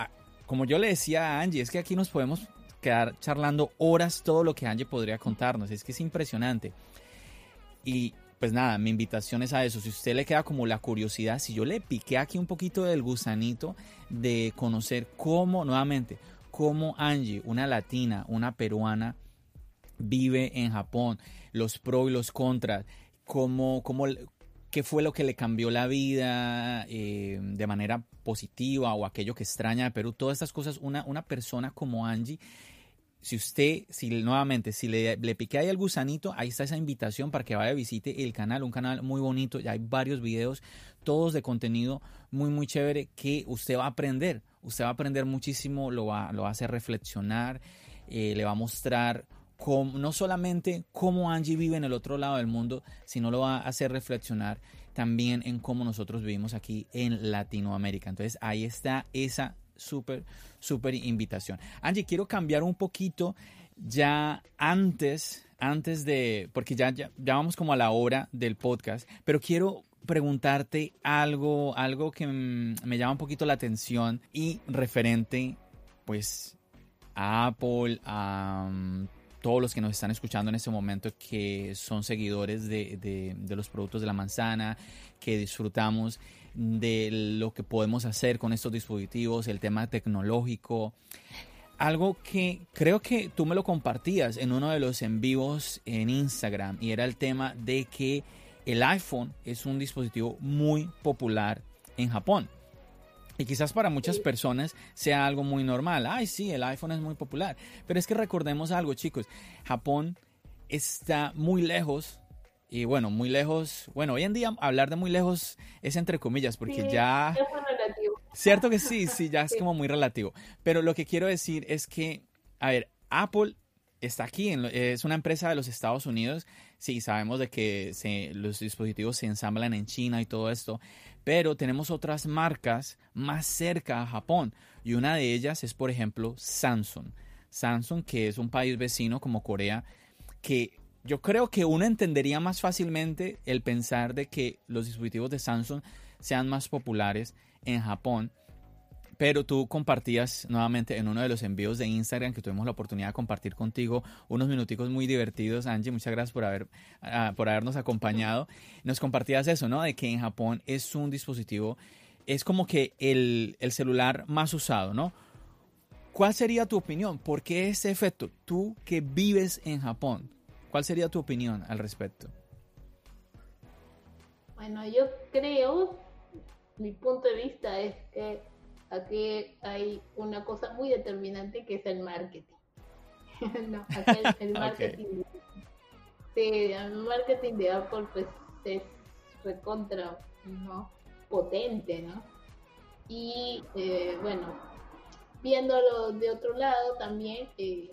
como yo le decía a Angie, es que aquí nos podemos quedar charlando horas todo lo que Angie podría contarnos, es que es impresionante. Y pues nada, mi invitación es a eso. Si usted le queda como la curiosidad, si yo le piqué aquí un poquito del gusanito de conocer cómo, nuevamente, cómo Angie, una latina, una peruana, vive en Japón, los pros y los contras, cómo, cómo, qué fue lo que le cambió la vida eh, de manera positiva o aquello que extraña de Perú, todas estas cosas, una, una persona como Angie si usted, si nuevamente, si le, le piqué ahí el gusanito, ahí está esa invitación para que vaya visite el canal, un canal muy bonito, ya hay varios videos, todos de contenido muy, muy chévere que usted va a aprender, usted va a aprender muchísimo, lo va, lo va a hacer reflexionar, eh, le va a mostrar no solamente cómo Angie vive en el otro lado del mundo, sino lo va a hacer reflexionar también en cómo nosotros vivimos aquí en Latinoamérica. Entonces ahí está esa súper, súper invitación. Angie, quiero cambiar un poquito ya antes, antes de, porque ya, ya, vamos como a la hora del podcast, pero quiero preguntarte algo, algo que me llama un poquito la atención y referente, pues, a Apple, a todos los que nos están escuchando en este momento que son seguidores de, de los productos de la manzana, que disfrutamos de lo que podemos hacer con estos dispositivos, el tema tecnológico. Algo que creo que tú me lo compartías en uno de los en vivos en Instagram y era el tema de que el iPhone es un dispositivo muy popular en Japón. Y quizás para muchas personas sea algo muy normal. Ay, sí, el iPhone es muy popular. Pero es que recordemos algo, chicos. Japón está muy lejos y bueno, muy lejos, bueno, hoy en día hablar de muy lejos es entre comillas, porque ya... Es relativo. Cierto que sí, sí, ya es como muy relativo. Pero lo que quiero decir es que, a ver, Apple está aquí, es una empresa de los Estados Unidos. Sí, sabemos de que se, los dispositivos se ensamblan en China y todo esto, pero tenemos otras marcas más cerca a Japón y una de ellas es, por ejemplo, Samsung. Samsung, que es un país vecino como Corea, que yo creo que uno entendería más fácilmente el pensar de que los dispositivos de Samsung sean más populares en Japón. Pero tú compartías nuevamente en uno de los envíos de Instagram que tuvimos la oportunidad de compartir contigo unos minuticos muy divertidos. Angie, muchas gracias por, haber, ah, por habernos acompañado. Nos compartías eso, ¿no? De que en Japón es un dispositivo, es como que el, el celular más usado, ¿no? ¿Cuál sería tu opinión? ¿Por qué ese efecto? Tú que vives en Japón, ¿Cuál sería tu opinión al respecto? Bueno, yo creo, mi punto de vista es que aquí hay una cosa muy determinante que es el marketing. no, el, marketing. Sí, el marketing de Apple pues es recontra, ¿no? Potente, ¿no? Y eh, bueno, viéndolo de otro lado también, eh,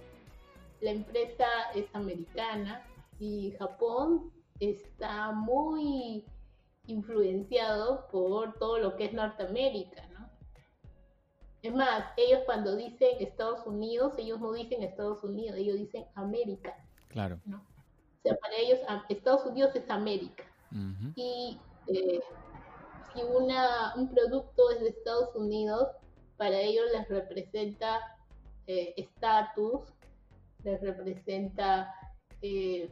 la empresa es americana y Japón está muy influenciado por todo lo que es Norteamérica, ¿no? Es más, ellos cuando dicen Estados Unidos, ellos no dicen Estados Unidos, ellos dicen América. Claro. ¿no? O sea, para ellos Estados Unidos es América. Y eh, si una, un producto es de Estados Unidos, para ellos les representa eh, estatus, les representa eh,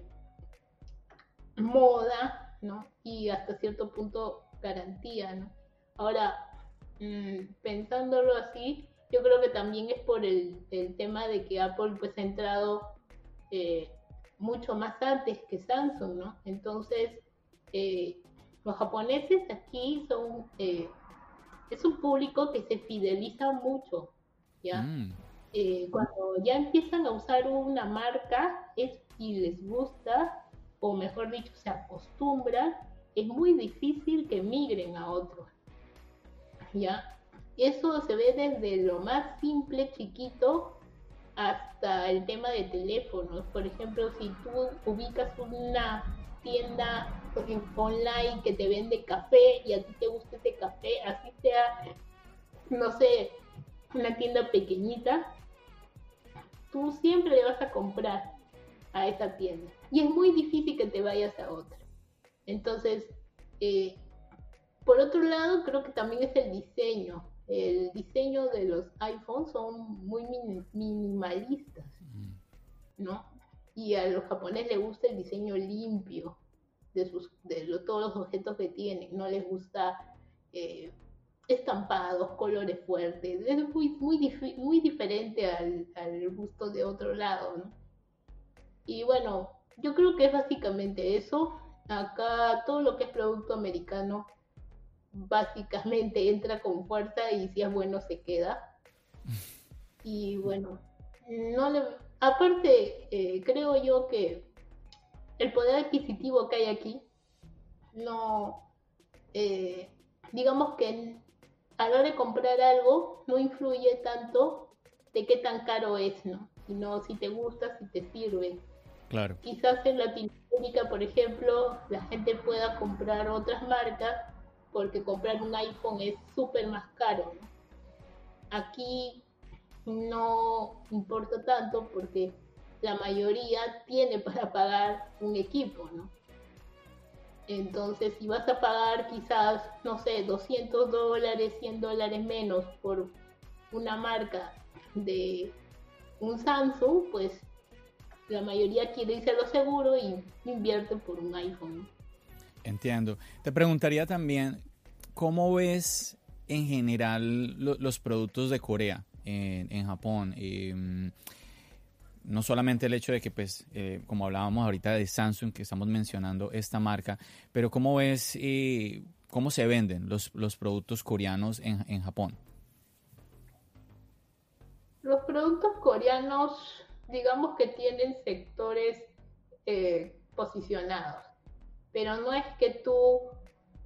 moda, ¿no? Y hasta cierto punto garantía, ¿no? Ahora, mm, pensándolo así, yo creo que también es por el, tema de que Apple pues ha entrado eh, mucho más antes que Samsung, ¿no? Entonces, eh, los japoneses aquí son, eh, es un público que se fideliza mucho, ¿ya? Mm. cuando ya empiezan a usar una marca es, y les gusta, o mejor dicho, se acostumbran, es muy difícil que migren a otro. ¿Ya? Eso se ve desde lo más simple, chiquito, hasta el tema de teléfonos. Por ejemplo, si tú ubicas una tienda online que te vende café y a ti te gusta ese café, así sea, no sé, una tienda pequeñita, tú siempre le vas a comprar a esa tienda. Y es muy difícil que te vayas a otra. Entonces, eh, por otro lado, creo que también es el diseño. El diseño de los iPhones son muy minimalistas, ¿no? Y a los japoneses les gusta el diseño limpio de, sus, de todos los objetos que tienen. No les gusta eh, estampados, colores fuertes. Es muy, muy, muy diferente al, al gusto de otro lado, ¿no? Y bueno, yo creo que es básicamente eso. Acá todo lo que es producto americano básicamente entra con fuerza y si es bueno se queda. Y bueno, no le... aparte eh, creo yo que el poder adquisitivo que hay aquí no, eh, digamos que a la hora de comprar algo no influye tanto de qué tan caro es, ¿no? Sino si te gusta, si te sirve. Quizás en Latinoamérica, por ejemplo, la gente pueda comprar otras marcas porque comprar un iPhone es súper más caro. Aquí no importa tanto porque la mayoría tiene para pagar un equipo, ¿no? Entonces, si vas a pagar quizás, no sé, 200 dólares, 100 dólares menos por una marca de un Samsung, pues la mayoría quiere irse lo seguro y invierte por un iPhone. Entiendo. Te preguntaría también, ¿cómo ves en general los productos de Corea en, Japón? Em, no solamente el hecho de que, pues, eh, como hablábamos ahorita de Samsung, que estamos mencionando esta marca, pero ¿cómo ves eh, cómo se venden los, los productos coreanos en, Japón? Los productos coreanos digamos que tienen sectores eh, posicionados, pero no es que tú,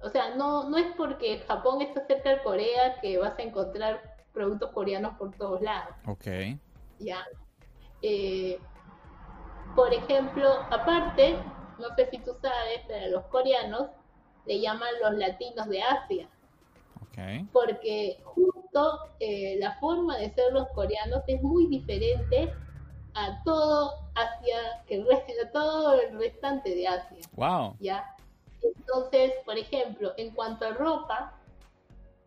o sea, no, no es porque Japón está cerca de Corea que vas a encontrar productos coreanos por todos lados. Ok. Ya. Eh, por ejemplo, aparte, no sé si tú sabes, pero los coreanos le llaman los latinos de Asia. Okay. Porque justo eh, la forma de ser los coreanos es muy diferente a todo Asia, que a todo el restante de Asia. Wow. ¿Ya? Entonces, por ejemplo, en cuanto a ropa,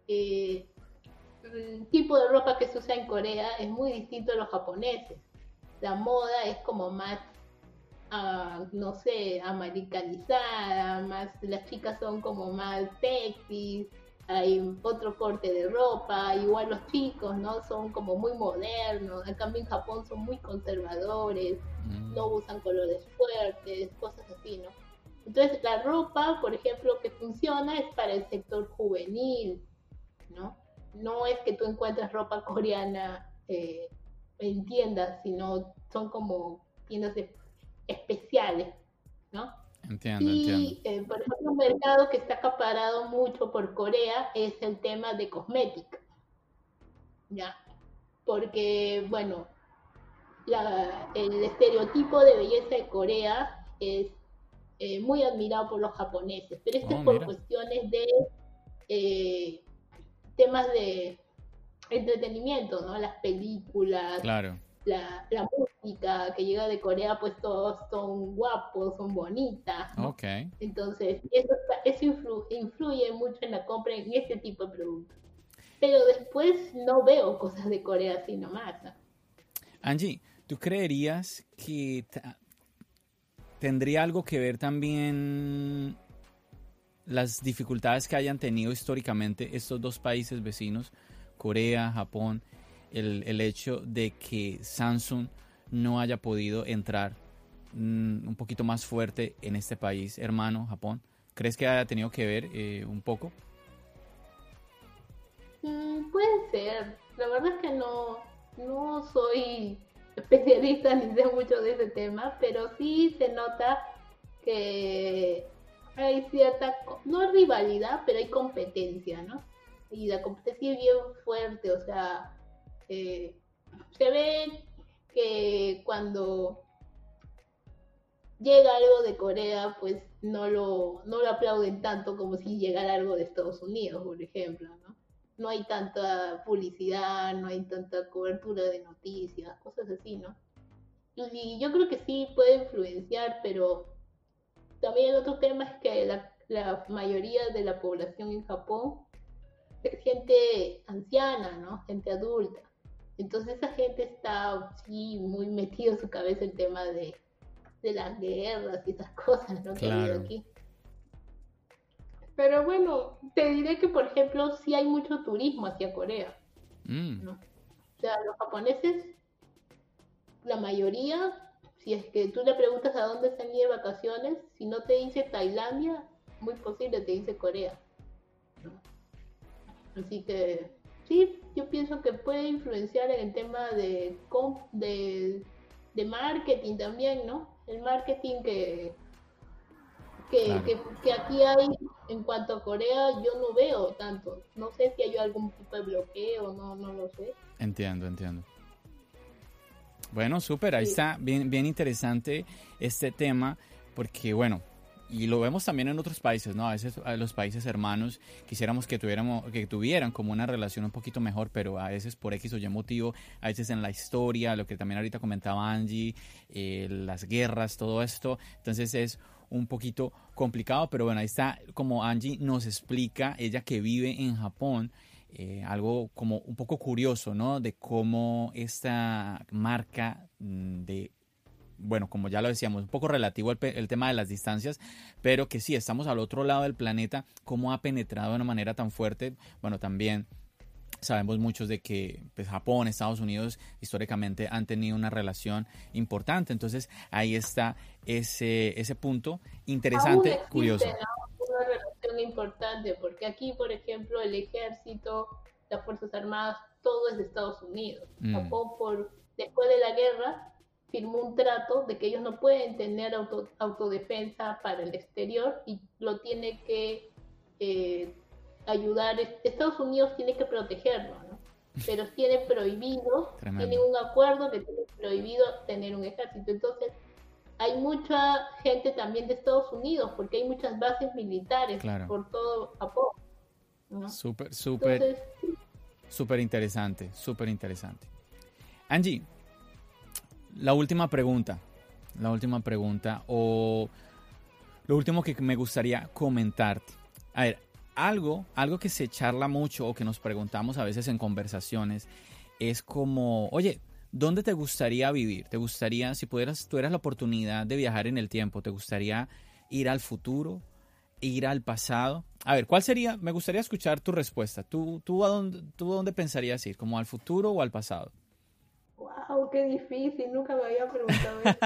eh, el tipo de ropa que se usa en Corea es muy distinto a los japoneses. La moda es como más, uh, no sé, americanizada, más las chicas son como más sexy, hay otro corte de ropa, igual los chicos, ¿no? Son como muy modernos, en cambio en Japón son muy conservadores, mm. no usan colores fuertes, cosas así, ¿no? Entonces la ropa, por ejemplo, que funciona es para el sector juvenil, ¿no? No es que tú encuentres ropa coreana eh, en tiendas, sino son como tiendas especiales, ¿no? Entiendo, y, eh, por ejemplo, un mercado que está acaparado mucho por Corea es el tema de cosmética. ¿Ya? Porque, bueno, el estereotipo de belleza de Corea es eh, muy admirado por los japoneses, pero esto es oh, por cuestiones de eh, temas de entretenimiento, ¿no? Las películas, claro. la, música que llega de Corea, pues todos son guapos, son bonitas. Okay. Entonces, eso, eso influye mucho en la compra en este tipo de productos. Pero después no veo cosas de Corea así nomás. Angie, ¿tú creerías que tendría algo que ver también las dificultades que hayan tenido históricamente estos dos países vecinos, Corea, Japón, el, el hecho de que Samsung no haya podido entrar mm, un poquito más fuerte en este país hermano, Japón? ¿Crees que haya tenido que ver eh, un poco? Mm, puede ser. La verdad es que no, no soy especialista ni sé mucho de ese tema, pero sí se nota que hay cierta, no rivalidad, pero hay competencia, ¿no? Y la competencia es bien fuerte, o sea, se ve que cuando llega algo de Corea, pues no lo, no lo aplauden tanto como si llegara algo de Estados Unidos, por ejemplo, ¿no? hay tanta publicidad, no hay tanta cobertura de noticias, cosas así, ¿no? Y yo creo que sí puede influenciar, pero también el otro tema es que la, la mayoría de la población en Japón es gente anciana, ¿no? Gente adulta. Entonces esa gente está sí muy metido en su cabeza el tema de, de las guerras y esas cosas, ¿no? Que hay aquí. Pero bueno, te diré que, por ejemplo, sí hay mucho turismo hacia Corea. Mm. O sea, los japoneses, la mayoría, si es que tú le preguntas a dónde ido de vacaciones, si no te dice Tailandia, muy posible te dice Corea. Así que sí, yo pienso que puede influenciar en el tema de, de, de marketing también, ¿no? El marketing que, que, aquí hay, en cuanto a Corea, yo no veo tanto. No sé si hay algún tipo de bloqueo, no, no lo sé. Entiendo, entiendo. Bueno, súper, ahí está, bien, bien interesante este tema, porque bueno, y lo vemos también en otros países, ¿no? A veces a los países hermanos quisiéramos que tuviéramos, que tuvieran como una relación un poquito mejor, pero a veces por X o Y motivo, a veces en la historia, lo que también ahorita comentaba Angie, eh, las guerras, todo esto, entonces es un poquito complicado, pero bueno, ahí está como Angie nos explica, ella que vive en Japón, eh, algo como un poco curioso, ¿no? De cómo esta marca mm, de, bueno, como ya lo decíamos, un poco relativo al el tema de las distancias, pero que sí, estamos al otro lado del planeta, cómo ha penetrado de una manera tan fuerte, bueno, también sabemos muchos de que pues, Japón, Estados Unidos históricamente han tenido una relación importante. Entonces ahí está ese, ese punto interesante, curioso. Una relación importante, porque aquí, por ejemplo, el ejército, las Fuerzas Armadas, todo es de Estados Unidos. Mm. Japón, por, después de la guerra, firmó un trato de que ellos no pueden tener autodefensa para el exterior y lo tiene que eh, ayudar. Estados Unidos tiene que protegerlo, ¿no? Pero tiene prohibido, tiene un acuerdo que tiene prohibido tener un ejército. Entonces, hay mucha gente también de Estados Unidos, porque hay muchas bases militares por todo Japón. Súper, súper, súper interesante, súper interesante. Angie, la última pregunta, la última pregunta, o lo último que me gustaría comentarte. A ver, algo, algo que se charla mucho o que nos preguntamos a veces en conversaciones es como, oye, ¿dónde te gustaría vivir? ¿Te gustaría, si pudieras, tuvieras la oportunidad de viajar en el tiempo, ¿te gustaría ir al futuro, ir al pasado? A ver, ¿cuál sería? Me gustaría escuchar tu respuesta. ¿Tú, tú, a dónde, tú a dónde pensarías ir? ¿Como al futuro o al pasado? ¡Wow! ¡Qué difícil! Nunca me había preguntado eso.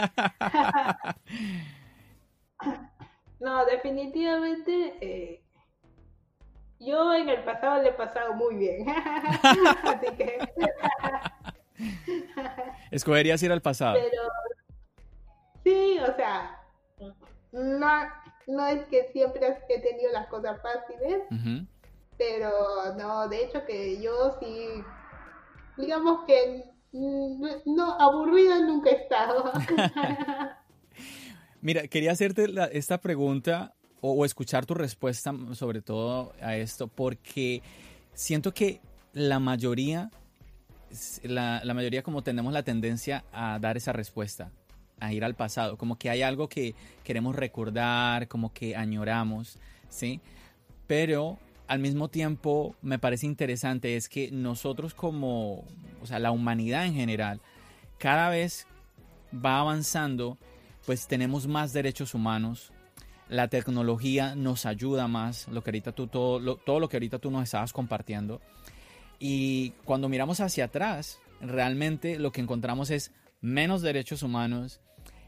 no, definitivamente eh, yo en el pasado le he pasado muy bien. Así que. ¿Escogerías ir al pasado? Pero. Sí, o sea. no, no es que siempre he tenido las cosas fáciles, pero no, de hecho que yo sí, digamos que no, aburrida nunca he estado. Mira, quería hacerte esta pregunta o, escuchar tu respuesta sobre todo a esto, porque siento que la mayoría, la, la mayoría como tenemos la tendencia a dar esa respuesta, a ir al pasado, como que hay algo que queremos recordar, como que añoramos, ¿sí? Pero al mismo tiempo me parece interesante es que nosotros como, o sea, la humanidad en general, cada vez va avanzando, pues tenemos más derechos humanos, la tecnología nos ayuda más, lo que ahorita tú, todo, lo, todo lo que ahorita tú nos estabas compartiendo. Y cuando miramos hacia atrás, realmente lo que encontramos es menos derechos humanos,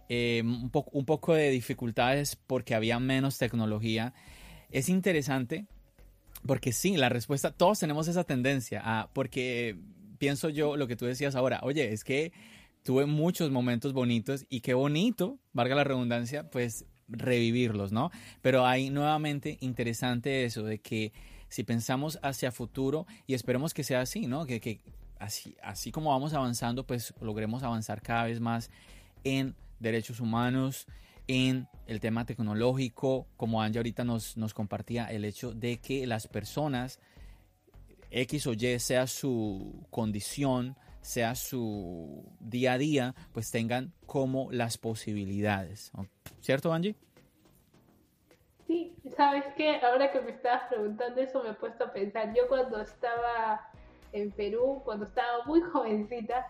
eh, un, un poco de dificultades porque había menos tecnología. Es interesante porque sí, la respuesta, todos tenemos esa tendencia, porque pienso yo lo que tú decías ahora, oye, es que tuve muchos momentos bonitos y qué bonito, valga la redundancia, pues revivirlos, ¿no? Pero hay nuevamente interesante eso de que si pensamos hacia futuro y esperemos que sea así, ¿no? Que, que así, así como vamos avanzando, pues logremos avanzar cada vez más en derechos humanos, en el tema tecnológico, como Anja ahorita nos, nos compartía, el hecho de que las personas, X o Y, sea su condición, sea su día a día, pues tengan como las posibilidades. ¿Cierto, Angie? Sí, sabes que ahora que me estabas preguntando eso me he puesto a pensar. Yo cuando estaba en Perú, cuando estaba muy jovencita,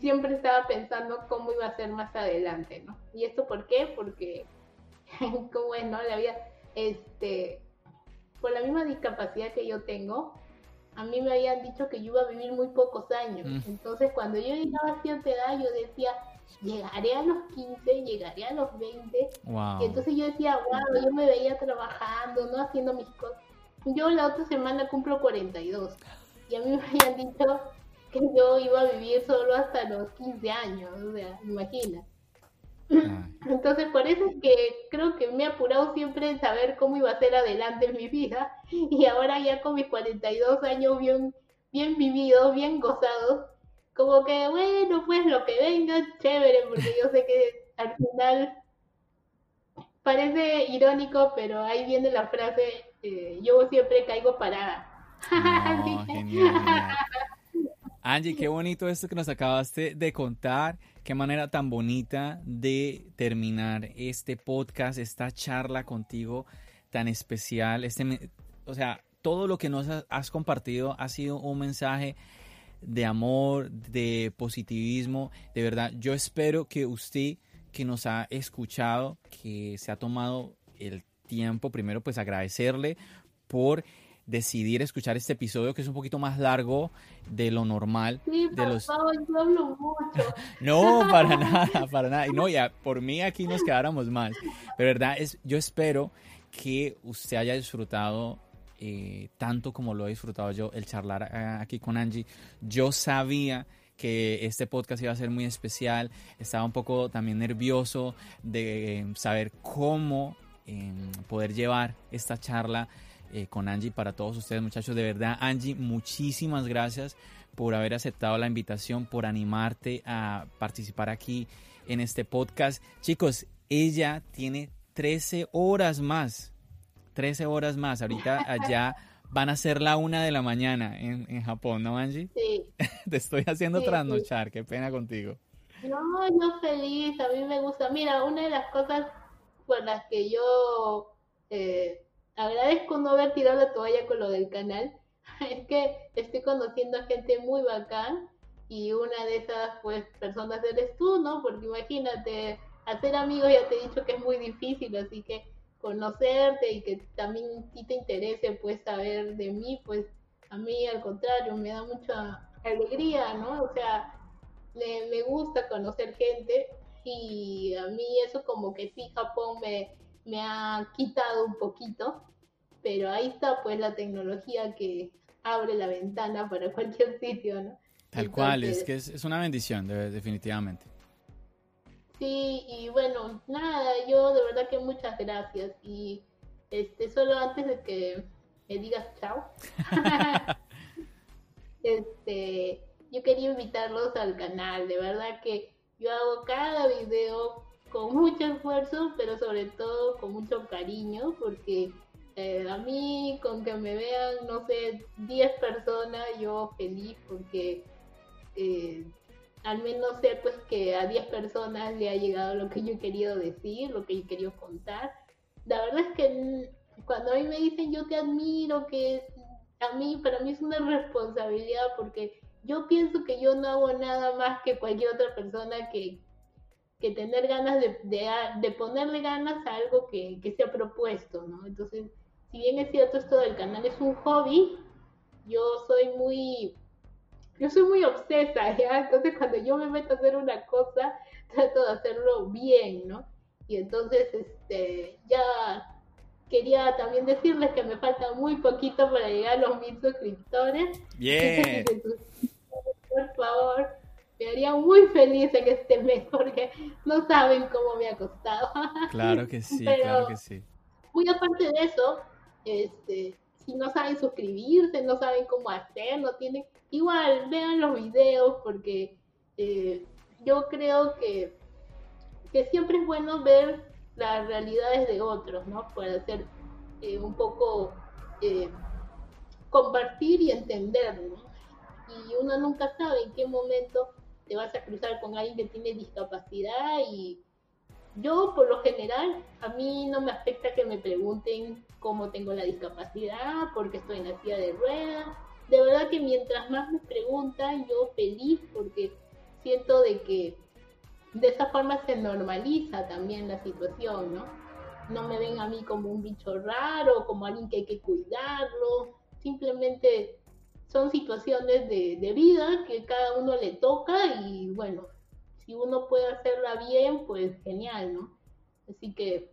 siempre estaba pensando cómo iba a ser más adelante, ¿no? ¿Y esto por qué? Porque, como es, ¿no? La vida, este, por la misma discapacidad que yo tengo, a mí me habían dicho que yo iba a vivir muy pocos años. Mm. Entonces, cuando yo llegaba a cierta edad, yo decía, llegaré a los 15, llegaré a los 20. Y entonces yo decía, wow, yo me veía trabajando, ¿no? Haciendo mis cosas. Yo la otra semana cumplo 42. Y a mí me habían dicho que yo iba a vivir solo hasta los 15 años, o sea, imagina. Entonces, por eso es que creo que me he apurado siempre en saber cómo iba a ser adelante en mi vida. Y ahora ya con mis 42 años bien, bien vividos, bien gozados, como que, bueno, pues lo que venga, chévere, porque yo sé que al final parece irónico, pero ahí viene la frase, eh, yo siempre caigo parada. Angie, qué bonito esto que nos acabaste de contar. Qué manera tan bonita de terminar este podcast, esta charla contigo tan especial. Este, o sea, todo lo que nos has compartido ha sido un mensaje de amor, de positivismo. De verdad, yo espero que usted que nos ha escuchado, que se ha tomado el tiempo, primero pues agradecerle por decidir escuchar este episodio que es un poquito más largo de lo normal. Sí, de los... favor, yo hablo mucho. no, para nada, para nada. Y no, ya, por mí aquí nos quedáramos más. Pero verdad, es, yo espero que usted haya disfrutado eh, tanto como lo he disfrutado yo el charlar eh, aquí con Angie. Yo sabía que este podcast iba a ser muy especial. Estaba un poco también nervioso de saber cómo em, poder llevar esta charla eh, con Angie para todos ustedes muchachos. De verdad, Angie, muchísimas gracias por haber aceptado la invitación, por animarte a participar aquí en este podcast. Chicos, ella tiene 13 horas más. 13 horas más. Ahorita allá van a ser la una de la mañana en, Japón, ¿no, Angie? Sí. Te estoy haciendo trasnochar, qué pena contigo. No, yo feliz, a mí me gusta. Mira, una de las cosas por las que yo eh, agradezco no haber tirado la toalla con lo del canal. Es que estoy conociendo a gente muy bacán y una de esas pues personas eres tú, ¿no? Porque imagínate, hacer amigos ya te he dicho que es muy difícil, así que conocerte y que también ti te interese pues saber de mí, pues a mí al contrario me da mucha alegría, ¿no? O sea, me gusta conocer gente y a mí eso como que sí, Japón me, me ha quitado un poquito, pero ahí está pues la tecnología que abre la ventana para cualquier sitio, ¿no? Tal cual, es que es, una bendición, definitivamente. Sí, y bueno, nada, yo de verdad que muchas gracias. Y este, solo antes de que me digas chao, este, yo quería invitarlos al canal. De verdad que yo hago cada video con mucho esfuerzo, pero sobre todo con mucho cariño, porque eh, a mí con que me vean, no sé, 10 personas, yo feliz, porque eh, al menos sé pues que a 10 personas le ha llegado lo que yo he querido decir, lo que yo he querido contar. La verdad es que cuando a mí me dicen yo te admiro, que a mí, para mí es una responsabilidad porque yo pienso que yo no hago nada más que cualquier otra persona que, que tener ganas de, de, ponerle ganas a algo que, que se ha propuesto, ¿no? Entonces, si bien es cierto esto del canal es un hobby, yo soy muy yo soy muy obsesa, ¿ya? Entonces cuando yo me meto a hacer una cosa, trato de hacerlo bien, ¿no? Y entonces, este, ya quería también decirles que me falta muy poquito para llegar a los mil suscriptores. Bien. Por favor, me haría muy feliz en este mes porque no saben cómo me ha costado. Claro que sí, claro que sí. Muy aparte de eso, este, si no saben suscribirse, no saben cómo hacer, no tienen, igual vean los videos porque eh, yo creo que, que siempre es bueno ver las realidades de otros, ¿no? Para hacer eh, un poco eh, compartir y entender, ¿no? Y uno nunca sabe en qué momento te vas a cruzar con alguien que tiene discapacidad y yo, por lo general, a mí no me afecta que me pregunten cómo tengo la discapacidad, porque estoy en la silla de ruedas. De verdad que mientras más me preguntan, yo feliz porque siento de que de esa forma se normaliza también la situación, ¿no? No me ven a mí como un bicho raro, como alguien que hay que cuidarlo. Simplemente son situaciones de, de vida que cada uno le toca y bueno, si uno puede hacerla bien, pues genial, ¿no? Así que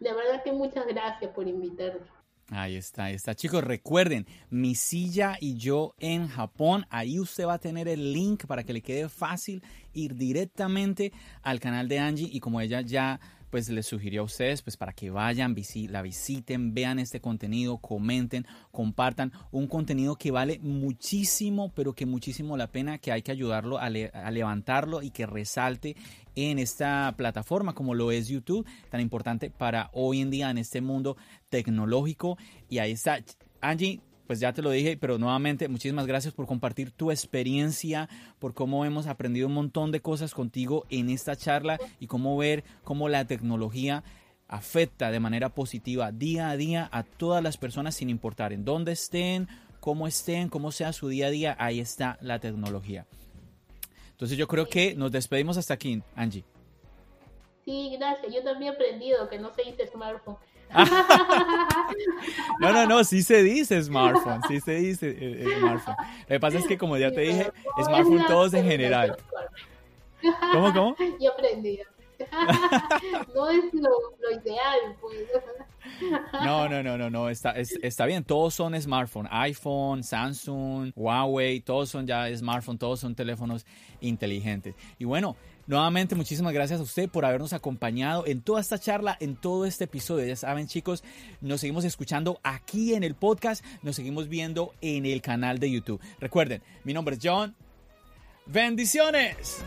de verdad que muchas gracias por invitarme. Ahí está, ahí está. Chicos, recuerden, mi silla y yo en Japón. Ahí usted va a tener el link para que le quede fácil ir directamente al canal de Angie. Y como ella ya pues les sugirió a ustedes pues para que vayan, la visiten, vean este contenido, comenten, compartan un contenido que vale muchísimo, pero que muchísimo la pena, que hay que ayudarlo a, a levantarlo y que resalte en esta plataforma como lo es YouTube, tan importante para hoy en día en este mundo tecnológico. Y ahí está. Angie, pues ya te lo dije, pero nuevamente muchísimas gracias por compartir tu experiencia, por cómo hemos aprendido un montón de cosas contigo en esta charla y cómo ver cómo la tecnología afecta de manera positiva día a día a todas las personas sin importar en dónde estén, cómo estén, cómo sea su día a día, ahí está la tecnología. Entonces yo creo que nos despedimos hasta aquí, Angie. Sí, gracias. Yo también he aprendido que no se dice smartphone. no, no, no, sí se dice smartphone, sí se dice eh, eh, smartphone. Lo que pasa es que, como ya te dije, smartphone todos en general. ¿Cómo, cómo? Yo aprendí. no es lo, ideal, pues. No, no, no, no, no, está, está bien, todos son smartphone, iPhone, Samsung, Huawei, todos son ya smartphone, todos son teléfonos inteligentes. Y bueno, Nuevamente, muchísimas gracias a usted por habernos acompañado en toda esta charla, en todo este episodio. Ya saben, chicos, nos seguimos escuchando aquí en el podcast, nos seguimos viendo en el canal de YouTube. Recuerden, mi nombre es John. Bendiciones.